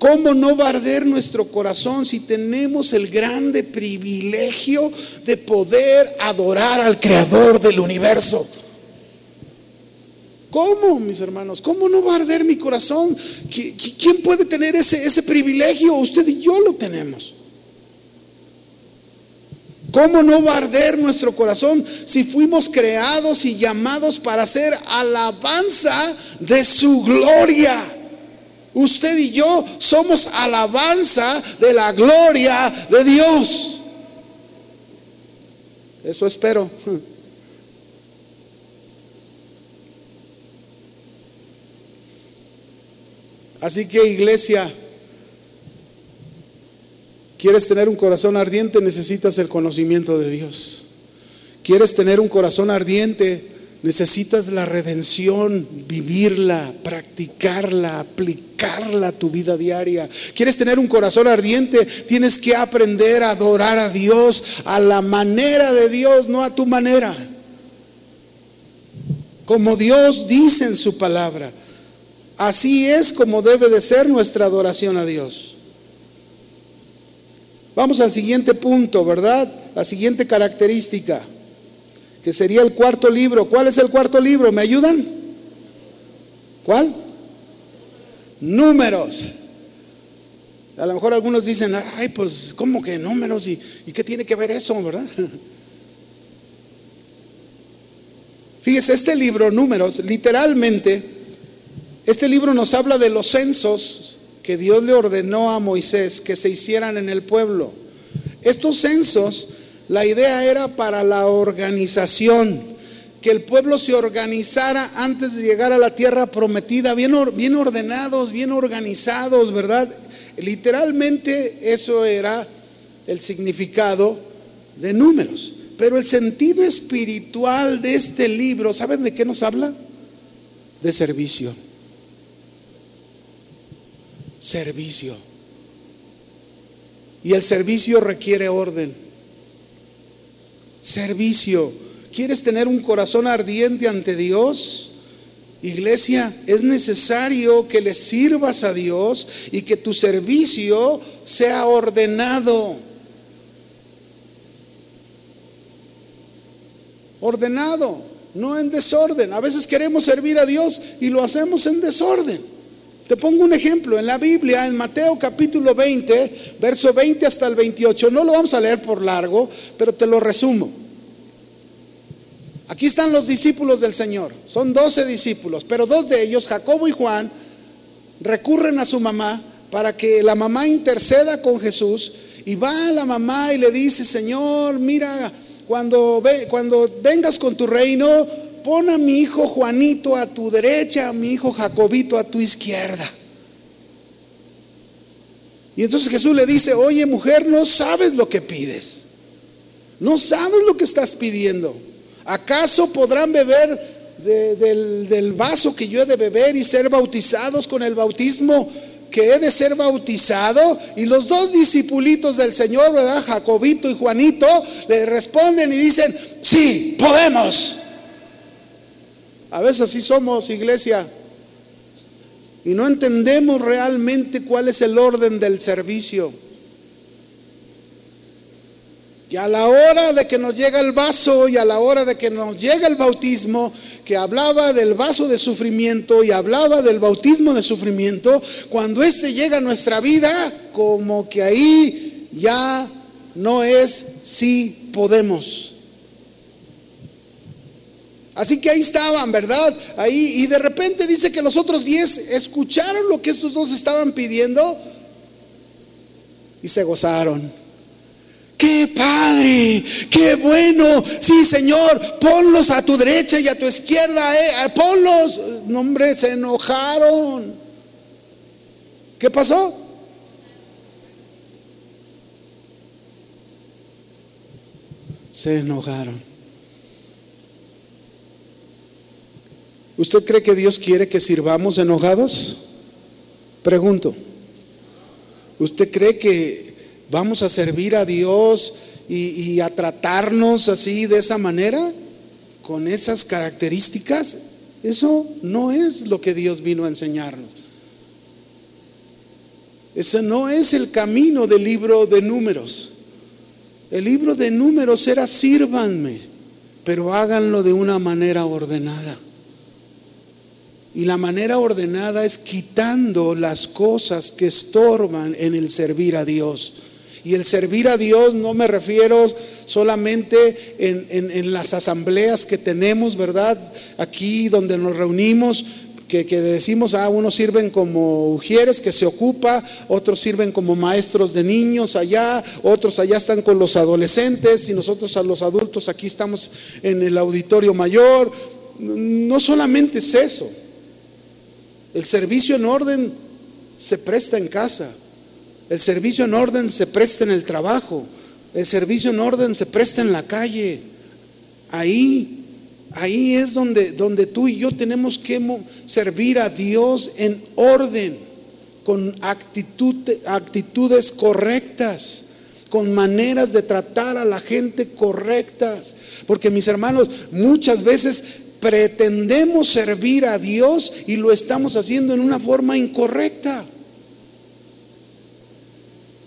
¿Cómo no va a arder nuestro corazón si tenemos el grande privilegio de poder adorar al Creador del universo? ¿Cómo, mis hermanos? ¿Cómo no va a arder mi corazón? ¿Quién puede tener ese, ese privilegio? Usted y yo lo tenemos. ¿Cómo no va a arder nuestro corazón si fuimos creados y llamados para hacer alabanza de su gloria? Usted y yo somos alabanza de la gloria de Dios. Eso espero. Así que iglesia, ¿quieres tener un corazón ardiente? Necesitas el conocimiento de Dios. ¿Quieres tener un corazón ardiente? Necesitas la redención, vivirla, practicarla, aplicarla a tu vida diaria. ¿Quieres tener un corazón ardiente? Tienes que aprender a adorar a Dios a la manera de Dios, no a tu manera. Como Dios dice en su palabra. Así es como debe de ser nuestra adoración a Dios. Vamos al siguiente punto, ¿verdad? La siguiente característica que sería el cuarto libro. ¿Cuál es el cuarto libro? ¿Me ayudan? ¿Cuál? Números. A lo mejor algunos dicen, ay, pues, ¿cómo que números? ¿Y, ¿y qué tiene que ver eso, verdad? Fíjese, este libro, Números, literalmente, este libro nos habla de los censos que Dios le ordenó a Moisés que se hicieran en el pueblo. Estos censos la idea era para la organización, que el pueblo se organizara antes de llegar a la tierra prometida, bien, bien ordenados, bien organizados, ¿verdad? Literalmente eso era el significado de números. Pero el sentido espiritual de este libro, ¿saben de qué nos habla? De servicio. Servicio. Y el servicio requiere orden. Servicio. ¿Quieres tener un corazón ardiente ante Dios? Iglesia, es necesario que le sirvas a Dios y que tu servicio sea ordenado. Ordenado, no en desorden. A veces queremos servir a Dios y lo hacemos en desorden. Te pongo un ejemplo en la Biblia, en Mateo capítulo 20, verso 20 hasta el 28. No lo vamos a leer por largo, pero te lo resumo. Aquí están los discípulos del Señor. Son 12 discípulos, pero dos de ellos, Jacobo y Juan, recurren a su mamá para que la mamá interceda con Jesús. Y va a la mamá y le dice, Señor, mira, cuando, ve, cuando vengas con tu reino, pon a mi hijo Juanito a tu derecha, a mi hijo Jacobito a tu izquierda. Y entonces Jesús le dice, oye mujer, no sabes lo que pides. No sabes lo que estás pidiendo. ¿Acaso podrán beber del, vaso que yo he de beber y ser bautizados con el bautismo que he de ser bautizado? Y los dos discipulitos del Señor, ¿verdad? Jacobito y Juanito, le responden y dicen, sí, podemos. A veces así somos, iglesia. Y no entendemos realmente cuál es el orden del servicio. Y a la hora de que nos llega el vaso y a la hora de que nos llega el bautismo, que hablaba del vaso de sufrimiento y hablaba del bautismo de sufrimiento, cuando este llega a nuestra vida, como que ahí ya no es si podemos. Así que ahí estaban, ¿verdad? Ahí, y de repente dice que los otros diez escucharon lo que estos dos estaban pidiendo y se gozaron. Qué padre, qué bueno. Sí, Señor, ponlos a tu derecha y a tu izquierda, eh, ponlos. No, hombre, se enojaron. ¿Qué pasó? Se enojaron. ¿Usted cree que Dios quiere que sirvamos enojados? Pregunto. ¿Usted cree que vamos a servir a Dios y, a tratarnos así de esa manera? Con esas características. Eso no es lo que Dios vino a enseñarnos. Ese no es el camino del libro de números. El libro de números era sírvanme, pero háganlo de una manera ordenada. Y la manera ordenada es quitando las cosas que estorban en el servir a Dios. Y el servir a Dios no me refiero solamente en, las asambleas que tenemos, ¿verdad? Aquí donde nos reunimos, que, que, decimos, ah, unos sirven como ujieres que se ocupa, otros sirven como maestros de niños allá, otros allá están con los adolescentes y nosotros a los adultos aquí estamos en el auditorio mayor. No solamente es eso. El servicio en orden se presta en casa. El servicio en orden se presta en el trabajo. El servicio en orden se presta en la calle. Ahí, ahí es donde, donde tú y yo tenemos que servir a Dios en orden, con actitud, actitudes correctas con maneras de tratar a la gente correctas. Porque mis hermanos, muchas veces pretendemos servir a Dios y lo estamos haciendo en una forma incorrecta.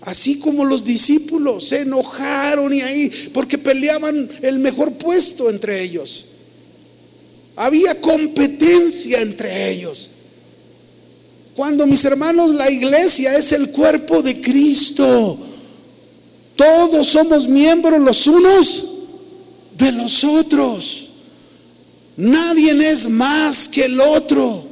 Así como los discípulos se enojaron y ahí, porque peleaban el mejor puesto entre ellos. Había competencia entre ellos. Cuando mis hermanos, la iglesia es el cuerpo de Cristo. Todos somos miembros los unos de los otros. Nadie es más que el otro.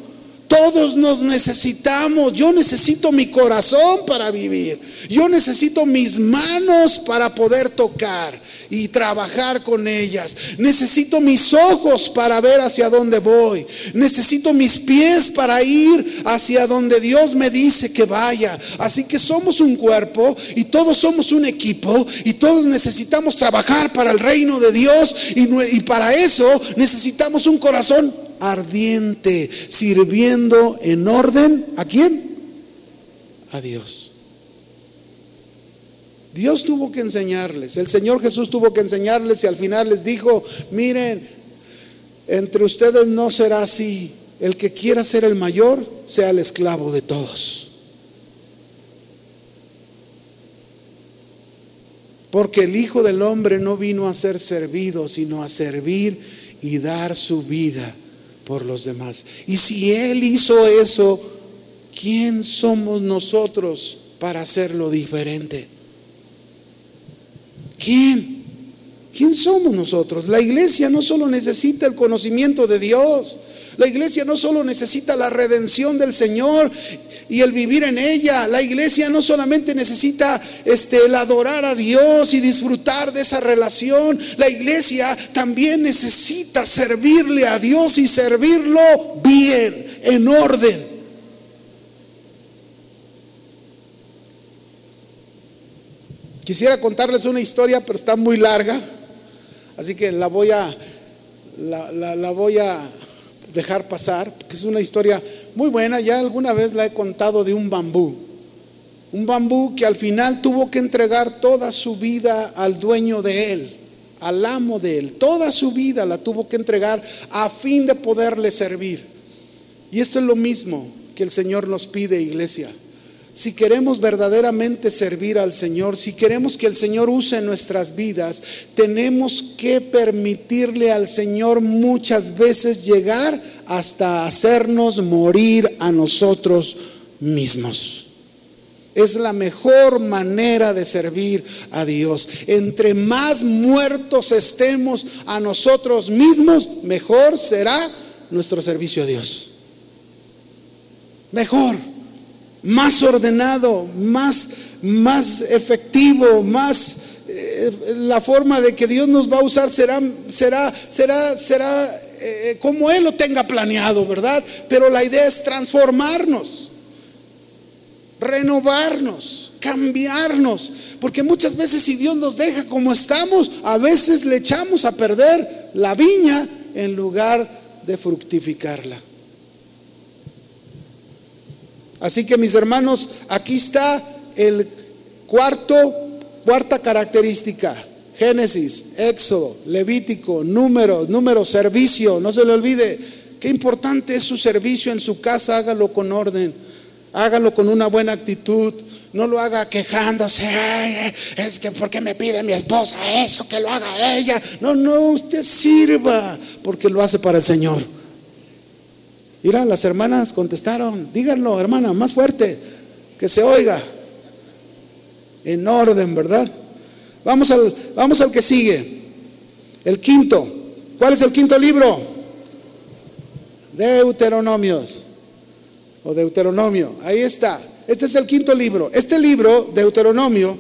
Todos nos necesitamos. Yo necesito mi corazón para vivir. Yo necesito mis manos para poder tocar y trabajar con ellas. Necesito mis ojos para ver hacia dónde voy. Necesito mis pies para ir hacia donde Dios me dice que vaya. Así que somos un cuerpo y todos somos un equipo y todos necesitamos trabajar para el reino de Dios y, para eso necesitamos un corazón ardiente, sirviendo en orden a quién? A Dios. Dios tuvo que enseñarles, el Señor Jesús tuvo que enseñarles y al final les dijo, miren, entre ustedes no será así, el que quiera ser el mayor sea el esclavo de todos. Porque el Hijo del Hombre no vino a ser servido, sino a servir y dar su vida por los demás. Y si Él hizo eso, ¿quién somos nosotros para hacerlo diferente? ¿Quién? ¿Quién somos nosotros? La iglesia no solo necesita el conocimiento de Dios, la iglesia no solo necesita la redención del Señor y el vivir en ella. La iglesia no solamente necesita este, el adorar a Dios y disfrutar de esa relación. La iglesia también necesita servirle a Dios y servirlo bien, en orden. Quisiera contarles una historia, pero está muy larga, así que la voy a, la, voy a dejar pasar, porque es una historia muy buena. Ya alguna vez la he contado de un bambú. Un bambú que al final tuvo que entregar toda su vida al dueño de él, al amo de él. Toda su vida la tuvo que entregar a fin de poderle servir. Y esto es lo mismo que el Señor nos pide, iglesia. Si queremos verdaderamente servir al Señor, si queremos que el Señor use nuestras vidas, tenemos que permitirle al Señor muchas veces llegar hasta hacernos morir a nosotros mismos. Es la mejor manera de servir a Dios. Entre más muertos estemos a nosotros mismos, mejor será nuestro servicio a Dios. Mejor más ordenado, más, más efectivo, más, eh, la forma de que Dios nos va a usar será, será, será, será eh, como Él lo tenga planeado, ¿verdad? Pero la idea es transformarnos, renovarnos, cambiarnos. Porque muchas veces si Dios nos deja como estamos, a veces le echamos a perder la viña en lugar de fructificarla. Así que mis hermanos, aquí está el cuarto, cuarta característica. Génesis, Éxodo, Levítico, números, número, servicio, no se le olvide. Qué importante es su servicio en su casa, hágalo con orden, hágalo con una buena actitud, no lo haga quejándose, es que porque me pide mi esposa eso, que lo haga ella. No, no, usted sirva porque lo hace para el Señor. Mira, las hermanas contestaron, díganlo, hermana, más fuerte, que se oiga. En orden, ¿verdad? Vamos al, vamos al que sigue. El quinto. ¿Cuál es el quinto libro? Deuteronomios. O Deuteronomio. Ahí está. Este es el quinto libro. Este libro, Deuteronomio,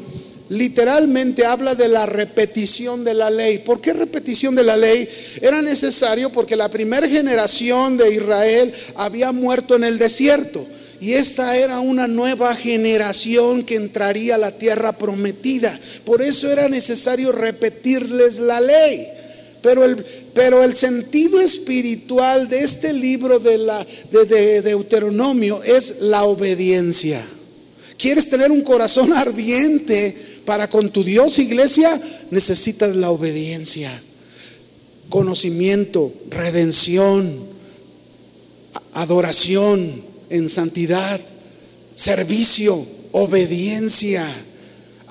literalmente habla de la repetición de la ley. ¿Por qué repetición de la ley? Era necesario porque la primera generación de Israel había muerto en el desierto. Y esta era una nueva generación que entraría a la tierra prometida. Por eso era necesario repetirles la ley. Pero el, sentido espiritual de este libro de, la, de Deuteronomio es la obediencia. ¿Quieres tener un corazón ardiente? Para con tu Dios, iglesia, necesitas la obediencia, conocimiento, redención, adoración en santidad, servicio, obediencia.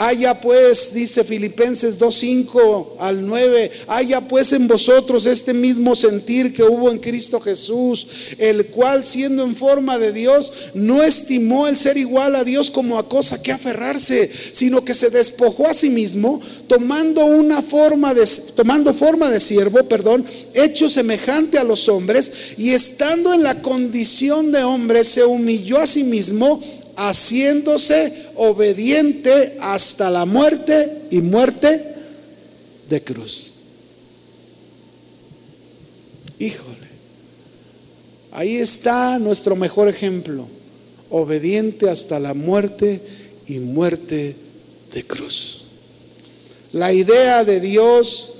Haya pues, dice Filipenses 2.5 al 9, haya pues en vosotros este mismo sentir que hubo en Cristo Jesús, el cual siendo en forma de Dios, no estimó el ser igual a Dios como a cosa que aferrarse, sino que se despojó a sí mismo, tomando una forma de, tomando forma de siervo, perdón, hecho semejante a los hombres, y estando en la condición de hombre, se humilló a sí mismo, haciéndose obediente hasta la muerte y muerte de cruz. Híjole, ahí está nuestro mejor ejemplo, obediente hasta la muerte y muerte de cruz. La idea de Dios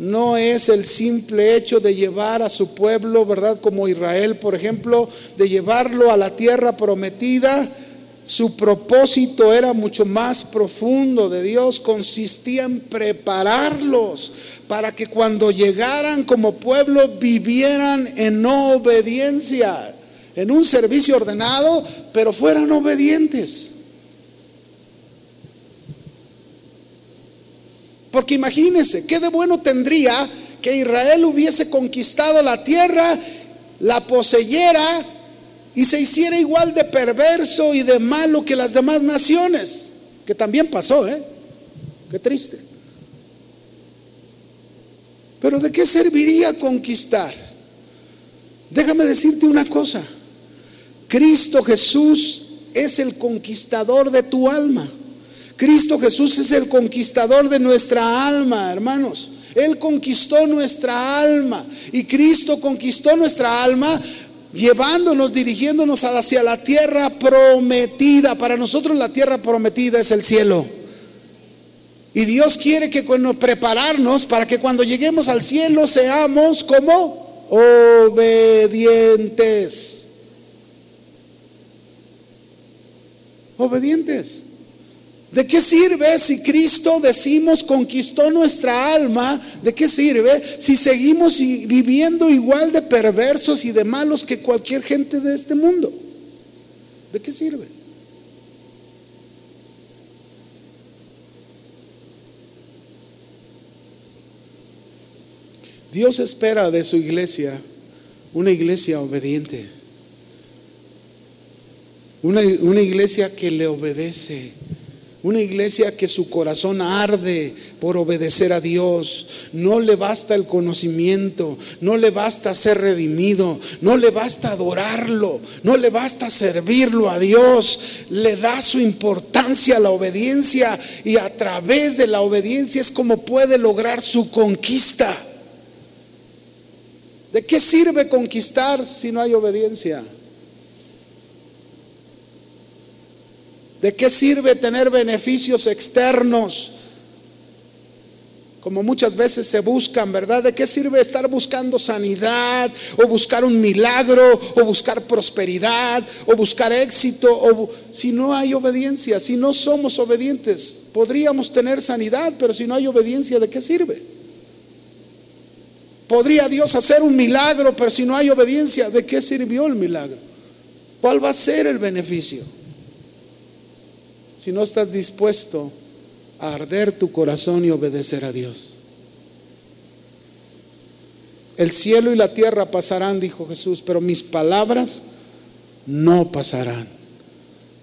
no es el simple hecho de llevar a su pueblo, ¿verdad? Como Israel, por ejemplo, de llevarlo a la tierra prometida su propósito era mucho más profundo de Dios, consistía en prepararlos para que cuando llegaran como pueblo vivieran en obediencia, en un servicio ordenado, pero fueran obedientes. Porque imagínense, ¿qué de bueno tendría que Israel hubiese conquistado la tierra, la poseyera, y se hiciera igual de perverso y de malo que las demás naciones, que también pasó, ¿eh? Qué triste. Pero ¿de qué serviría conquistar? Déjame decirte una cosa. Cristo Jesús es el conquistador de tu alma. Cristo Jesús es el conquistador de nuestra alma, hermanos. Él conquistó nuestra alma y Cristo conquistó nuestra alma llevándonos, dirigiéndonos hacia la tierra prometida. Para nosotros la tierra prometida es el cielo. Y Dios quiere que cuando prepararnos para que cuando lleguemos al cielo seamos como obedientes. Obedientes. ¿De qué sirve si Cristo decimos conquistó nuestra alma? ¿De qué sirve si seguimos viviendo igual de perversos y de malos que cualquier gente de este mundo? ¿De qué sirve? Dios espera de su iglesia una iglesia obediente, una, iglesia que le obedece Una iglesia que su corazón arde por obedecer a Dios. No le basta el conocimiento, no le basta ser redimido, no le basta adorarlo, no le basta servirlo a Dios. Le da su importancia a la obediencia y a través de la obediencia es como puede lograr su conquista. ¿De qué sirve conquistar si no hay obediencia? ¿De qué sirve tener beneficios externos? Como muchas veces se buscan, ¿verdad? ¿De qué sirve estar buscando sanidad o buscar un milagro o buscar prosperidad o buscar éxito o si no hay obediencia, si no somos obedientes? Podríamos tener sanidad, pero si no hay obediencia, ¿de qué sirve? Podría Dios hacer un milagro, pero si no hay obediencia, ¿de qué sirvió el milagro? ¿Cuál va a ser el beneficio? Si no estás dispuesto a arder tu corazón y obedecer a Dios. El cielo y la tierra pasarán, dijo Jesús, pero mis palabras no pasarán.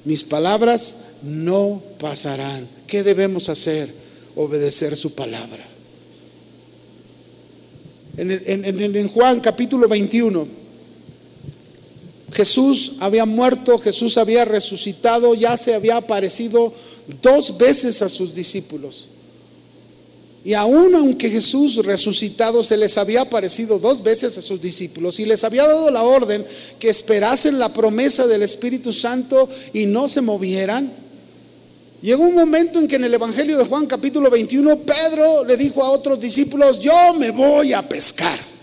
Mis palabras no pasarán. ¿Qué debemos hacer? Obedecer su palabra. En, Juan capítulo 21, Jesús había muerto, Jesús había resucitado, ya se había aparecido dos veces a sus discípulos. Y aún aunque Jesús resucitado se les había aparecido dos veces a sus discípulos y les había dado la orden que esperasen la promesa del Espíritu Santo y no se movieran, llegó un momento en que en el Evangelio de Juan capítulo 21 Pedro le dijo a otros discípulos, yo me voy a pescar.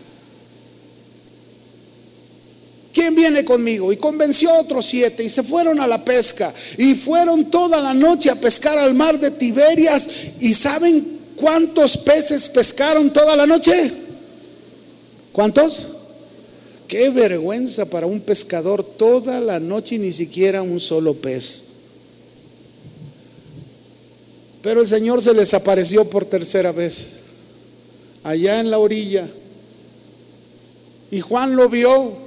¿Quién viene conmigo? Y convenció a otros siete y se fueron a la pesca y fueron toda la noche a pescar al mar de Tiberias y ¿saben cuántos peces pescaron toda la noche? ¿Cuántos? Qué vergüenza para un pescador toda la noche y ni siquiera un solo pez. Pero el Señor se les apareció por tercera vez, allá en la orilla. Y Juan lo vio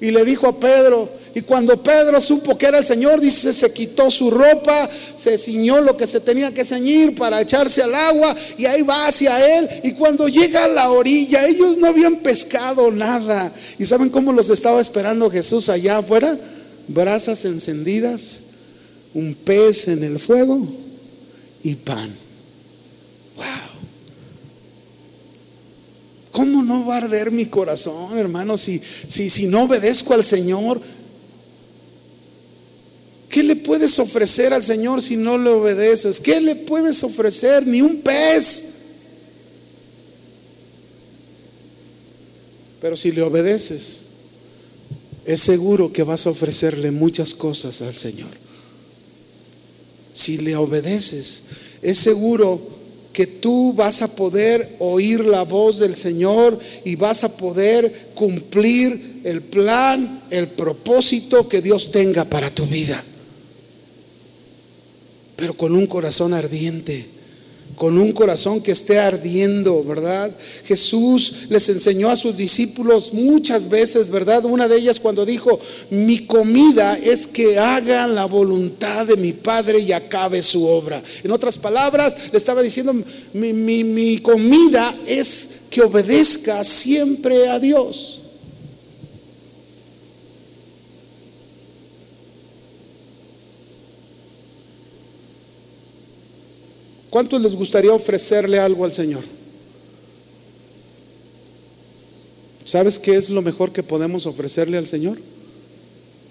y le dijo a Pedro, y cuando Pedro supo que era el Señor, dice, se quitó su ropa, se ciñó lo que se tenía que ceñir para echarse al agua y ahí va hacia él. Y cuando llega a la orilla, ellos no habían pescado nada. ¿Y saben cómo los estaba esperando Jesús allá afuera? Brasas encendidas, un pez en el fuego y pan. ¿Cómo no va a arder mi corazón, hermano, si, si, si no obedezco al Señor? ¿Qué le puedes ofrecer al Señor si no le obedeces? ¿Qué le puedes ofrecer? Ni un pez. Pero si le obedeces, es seguro que vas a ofrecerle muchas cosas al Señor. Si le obedeces, es seguro que tú vas a poder oír la voz del Señor y vas a poder cumplir el plan, el propósito que Dios tenga para tu vida. Pero con un corazón ardiente con un corazón que esté ardiendo, ¿verdad? Jesús les enseñó a sus discípulos muchas veces, ¿verdad? Una de ellas cuando dijo, mi comida es que hagan la voluntad de mi Padre y acabe su obra. En otras palabras, le estaba diciendo, mi, mi comida es que obedezca siempre a Dios. ¿Cuántos les gustaría ofrecerle algo al Señor? ¿Sabes qué es lo mejor que podemos ofrecerle al Señor?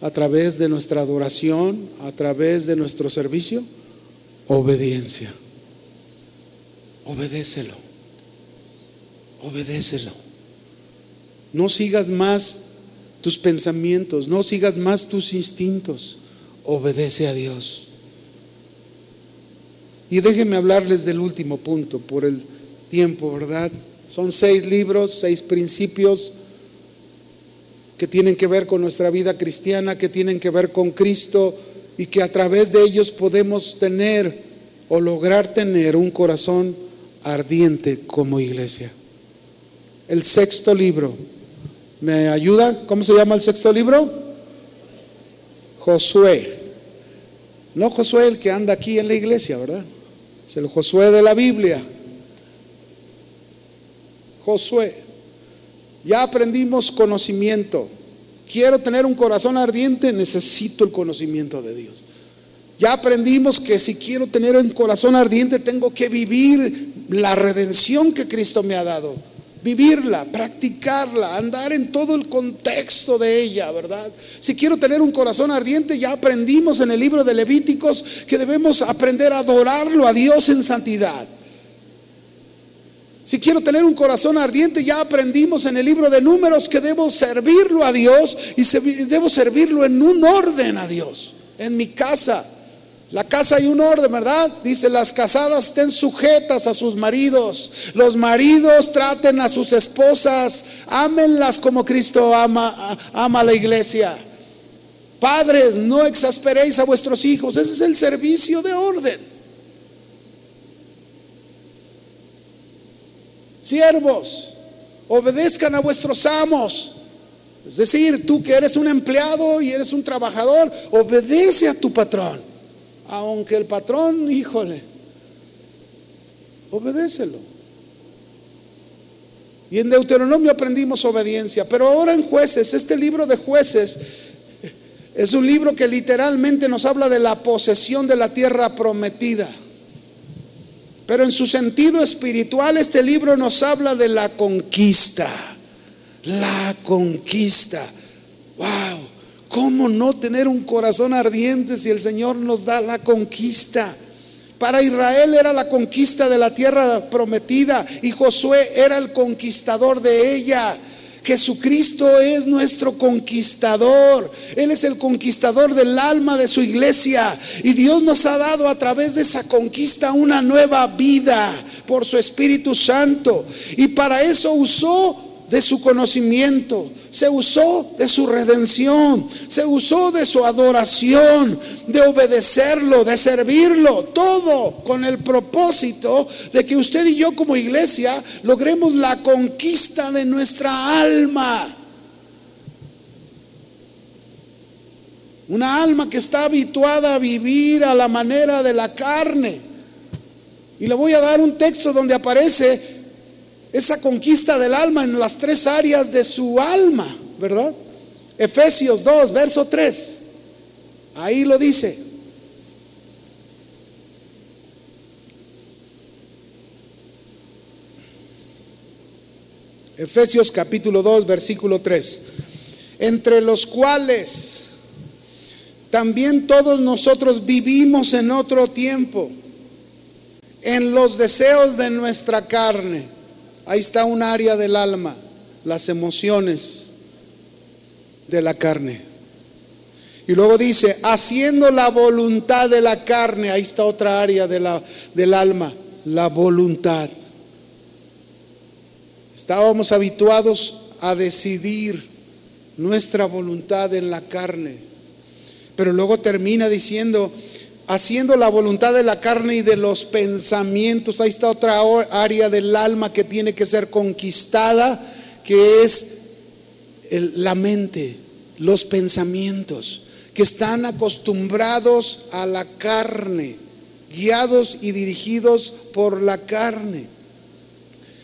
A través de nuestra adoración, a través de nuestro servicio, obediencia. Obedécelo. Obedécelo. No sigas más tus pensamientos, no sigas más tus instintos. Obedece a Dios. Y déjenme hablarles del último punto por el tiempo, ¿verdad? Son seis libros, seis principios que tienen que ver con nuestra vida cristiana, que tienen que ver con Cristo y que a través de ellos podemos tener o lograr tener un corazón ardiente como iglesia. El sexto libro. ¿Me ayuda? ¿Cómo se llama el sexto libro? Josué. No Josué el que anda aquí en la iglesia, ¿verdad? Es el Josué de la Biblia. Josué. Ya aprendimos conocimiento. Quiero tener un corazón ardiente, necesito el conocimiento de Dios. Ya aprendimos que si quiero tener un corazón ardiente, tengo que vivir la redención que Cristo me ha dado. Vivirla, practicarla, andar en todo el contexto de ella, ¿verdad? Si quiero tener un corazón ardiente, ya aprendimos en el libro de Levíticos que debemos aprender a adorarlo a Dios en santidad. Si quiero tener un corazón ardiente, ya aprendimos en el libro de números que debo servirlo a Dios y debo servirlo en un orden a Dios, en mi casa. La casa hay un orden, ¿verdad? Dice, las casadas estén sujetas a sus maridos. Los maridos traten a sus esposas, ámenlas como Cristo ama, ama a la iglesia. Padres, no exasperéis a vuestros hijos. Ese es el servicio de orden. Siervos, obedezcan a vuestros amos. Es decir, tú que eres un empleado y eres un trabajador, obedece a tu patrón. Aunque el patrón, híjole, obedécelo. Y en Deuteronomio aprendimos obediencia, pero ahora en jueces, este libro de jueces es un libro que literalmente nos habla de la posesión de la tierra prometida. Pero en su sentido espiritual este libro nos habla de la conquista. La conquista. Wow. ¿Cómo no tener un corazón ardiente si el Señor nos da la conquista? Para Israel era la conquista de la tierra prometida y Josué era el conquistador de ella. Jesucristo es nuestro conquistador. Él es el conquistador del alma de su iglesia. Y Dios nos ha dado a través de esa conquista una nueva vida por su Espíritu Santo. Y para eso usó de su conocimiento, se usó de su redención, se usó de su adoración, de obedecerlo, de servirlo, todo con el propósito de que usted y yo como iglesia logremos la conquista de nuestra alma. Una alma que está habituada a vivir a la manera de la carne. Y le voy a dar un texto donde aparece esa conquista del alma en las tres áreas de su alma, ¿verdad? Efesios 2, verso 3. Ahí lo dice. Efesios capítulo 2, versículo 3. Entre los cuales también todos nosotros vivimos en otro tiempo, en los deseos de nuestra carne Ahí está un área del alma, las emociones de la carne. Y luego dice, haciendo la voluntad de la carne, ahí está otra área del alma, la voluntad. Estábamos habituados a decidir nuestra voluntad en la carne. Pero luego termina diciendo, haciendo la voluntad de la carne y de los pensamientos. Ahí está otra área del alma que tiene que ser conquistada, que es la mente, los pensamientos, que están acostumbrados a la carne, guiados y dirigidos por la carne.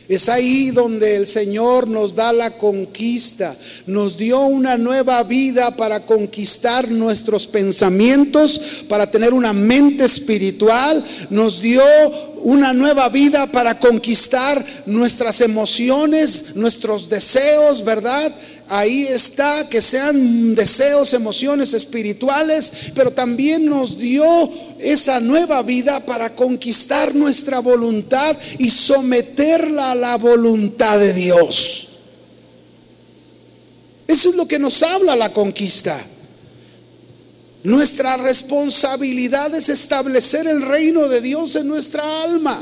Es ahí donde el Señor nos da la conquista, nos dio una nueva vida para conquistar nuestros pensamientos, para tener una mente espiritual, nos dio una nueva vida para conquistar nuestras emociones, nuestros deseos, ¿verdad? Ahí está, que sean deseos, emociones espirituales, pero también nos dio esa nueva vida para conquistar nuestra voluntad y someterla a la voluntad de Dios. Eso es lo que nos habla la conquista. Nuestra responsabilidad es establecer el reino de Dios en nuestra alma.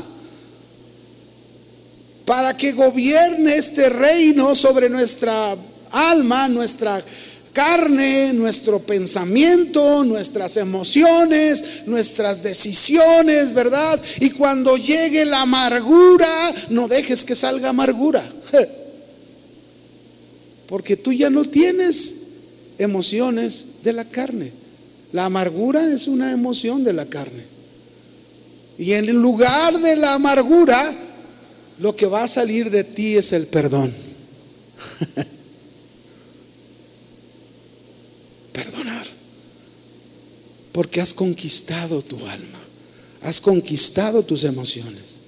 Para que gobierne este reino sobre nuestra alma, nuestra carne, nuestro pensamiento, nuestras emociones, nuestras decisiones, ¿verdad? Y cuando llegue la amargura, no dejes que salga amargura. Porque tú ya no tienes emociones de la carne. La amargura es una emoción de la carne. Y en lugar de la amargura, lo que va a salir de ti es el perdón. Porque has conquistado tu alma. Has conquistado tus emociones.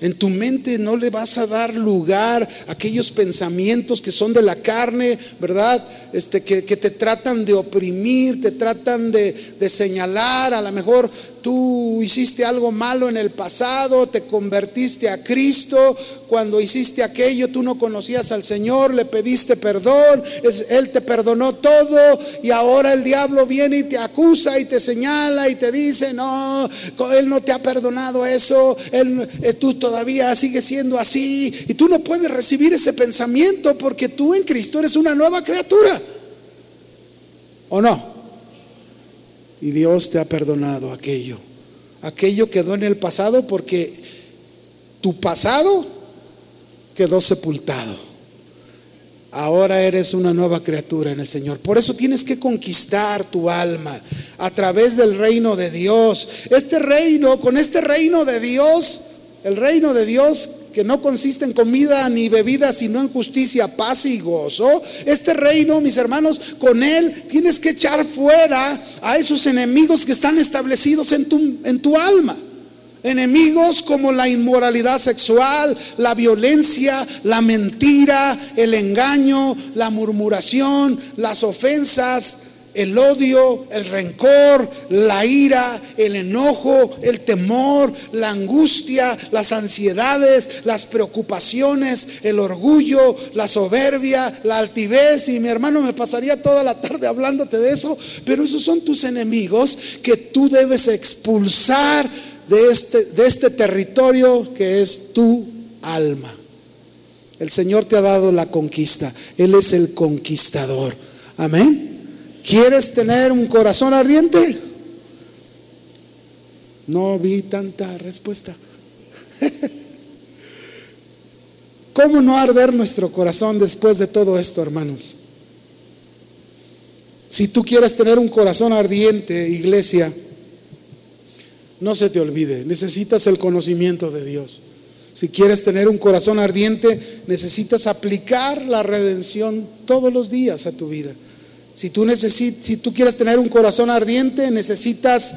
En tu mente no le vas a dar lugar a aquellos pensamientos que son de la carne, ¿verdad? Este, que, te tratan de oprimir, te tratan de, de señalar. A lo mejor tú hiciste algo malo en el pasado, te convertiste a Cristo, cuando hiciste aquello tú no conocías al Señor, le pediste perdón, Él te perdonó todo y ahora el diablo viene y te acusa y te señala y te dice, no, Él no te ha perdonado eso, él, eh, tú todavía sigues siendo así y tú no puedes recibir ese pensamiento porque tú en Cristo eres una nueva criatura. ¿O no? Y Dios te ha perdonado aquello. Aquello quedó en el pasado porque tu pasado quedó sepultado. Ahora eres una nueva criatura en el Señor. Por eso tienes que conquistar tu alma a través del reino de Dios. Este reino, con este reino de Dios, el reino de Dios que no consiste en comida ni bebida, sino en justicia, paz y gozo. Este reino, mis hermanos, con él tienes que echar fuera a esos enemigos que están establecidos en tu, en tu alma. Enemigos como la inmoralidad sexual, la violencia, la mentira, el engaño, la murmuración, las ofensas, el odio, el rencor, la ira, el enojo, el temor, la angustia, las ansiedades, las preocupaciones, el orgullo, la soberbia, la altivez. Y mi hermano me pasaría toda la tarde hablándote de eso, pero esos son tus enemigos que tú debes expulsar de este, de este territorio que es tu alma. El Señor te ha dado la conquista. Él es el conquistador. Amén. ¿Quieres tener un corazón ardiente? No vi tanta respuesta. ¿Cómo no arder nuestro corazón después de todo esto, hermanos? Si tú quieres tener un corazón ardiente, iglesia, no se te olvide, necesitas el conocimiento de Dios. Si quieres tener un corazón ardiente, necesitas aplicar la redención todos los días a tu vida. Si tú, si tú quieres tener un corazón ardiente, necesitas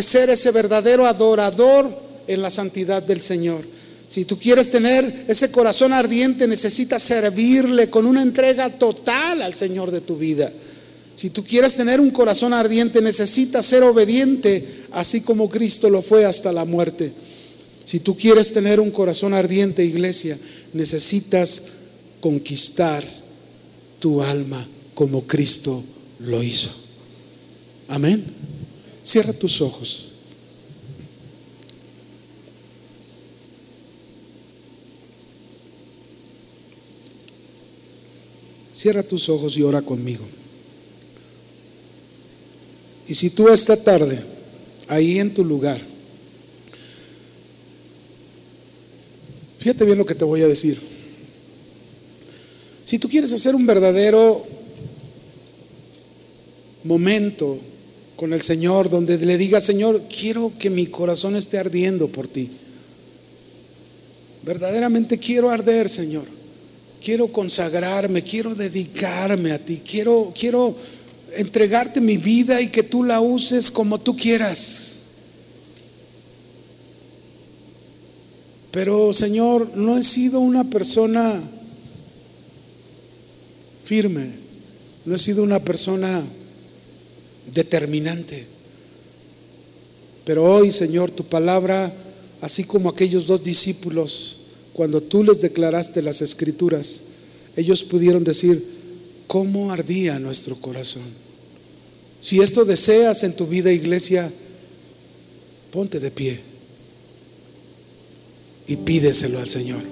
ser ese verdadero adorador en la santidad del Señor. Si tú quieres tener ese corazón ardiente, necesitas servirle con una entrega total al Señor de tu vida. Si tú quieres tener un corazón ardiente, necesitas ser obediente, así como Cristo lo fue hasta la muerte. Si tú quieres tener un corazón ardiente, iglesia, necesitas conquistar tu alma como Cristo lo hizo. Amén. Cierra tus ojos. Cierra tus ojos y ora conmigo. Y si tú esta tarde, ahí en tu lugar, fíjate bien lo que te voy a decir. Si tú quieres hacer un verdadero momento con el Señor donde le diga, Señor, quiero que mi corazón esté ardiendo por ti. Verdaderamente quiero arder, Señor. Quiero consagrarme, quiero dedicarme a ti, quiero, quiero entregarte mi vida y que tú la uses como tú quieras. Pero Señor, no he sido una persona firme, no he sido una persona determinante. Pero hoy, Señor, tu palabra, así como aquellos dos discípulos, cuando tú les declaraste las escrituras, ellos pudieron decir, ¿cómo ardía nuestro corazón? Si esto deseas en tu vida, iglesia, ponte de pie y pídeselo al Señor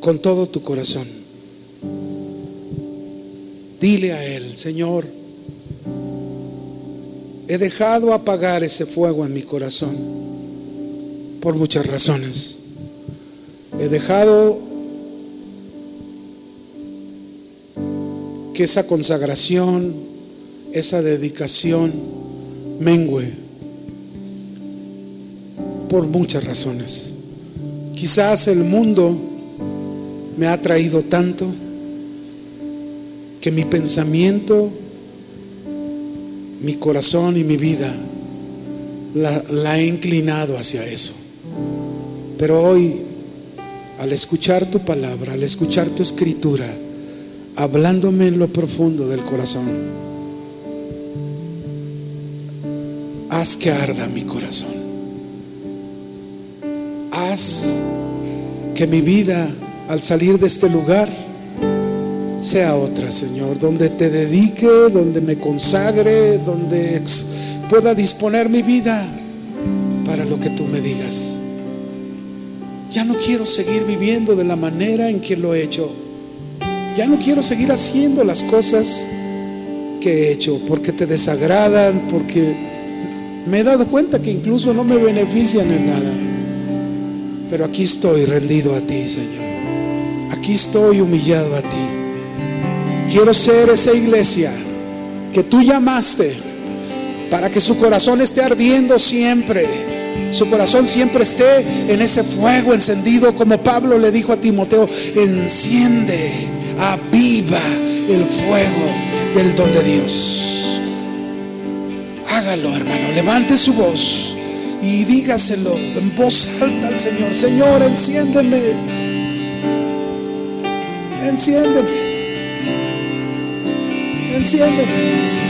con todo tu corazón. Dile a Él, Señor, he dejado apagar ese fuego en mi corazón por muchas razones. He dejado que esa consagración, esa dedicación mengue por muchas razones. Quizás el mundo me ha traído tanto que mi pensamiento, mi corazón y mi vida la, he inclinado hacia eso. Pero hoy, al escuchar tu palabra, al escuchar tu escritura, hablándome en lo profundo del corazón, haz que arda mi corazón. Haz que mi vida al salir de este lugar sea otra, Señor, donde te dedique, donde me consagre, donde pueda disponer mi vida para lo que tú me digas. Ya no quiero seguir viviendo de la manera en que lo he hecho. Ya no quiero seguir haciendo las cosas que he hecho porque te desagradan, porque me he dado cuenta que incluso no me benefician en nada. Pero aquí estoy rendido a ti, Señor. Aquí estoy humillado a ti. Quiero ser esa iglesia que tú llamaste para que su corazón esté ardiendo siempre. Su corazón siempre esté en ese fuego encendido, como Pablo le dijo a Timoteo, enciende, aviva el fuego del don de Dios. Hágalo, hermano, levante su voz y dígaselo en voz alta al Señor, Señor, enciéndeme, enciéndeme, enciéndeme.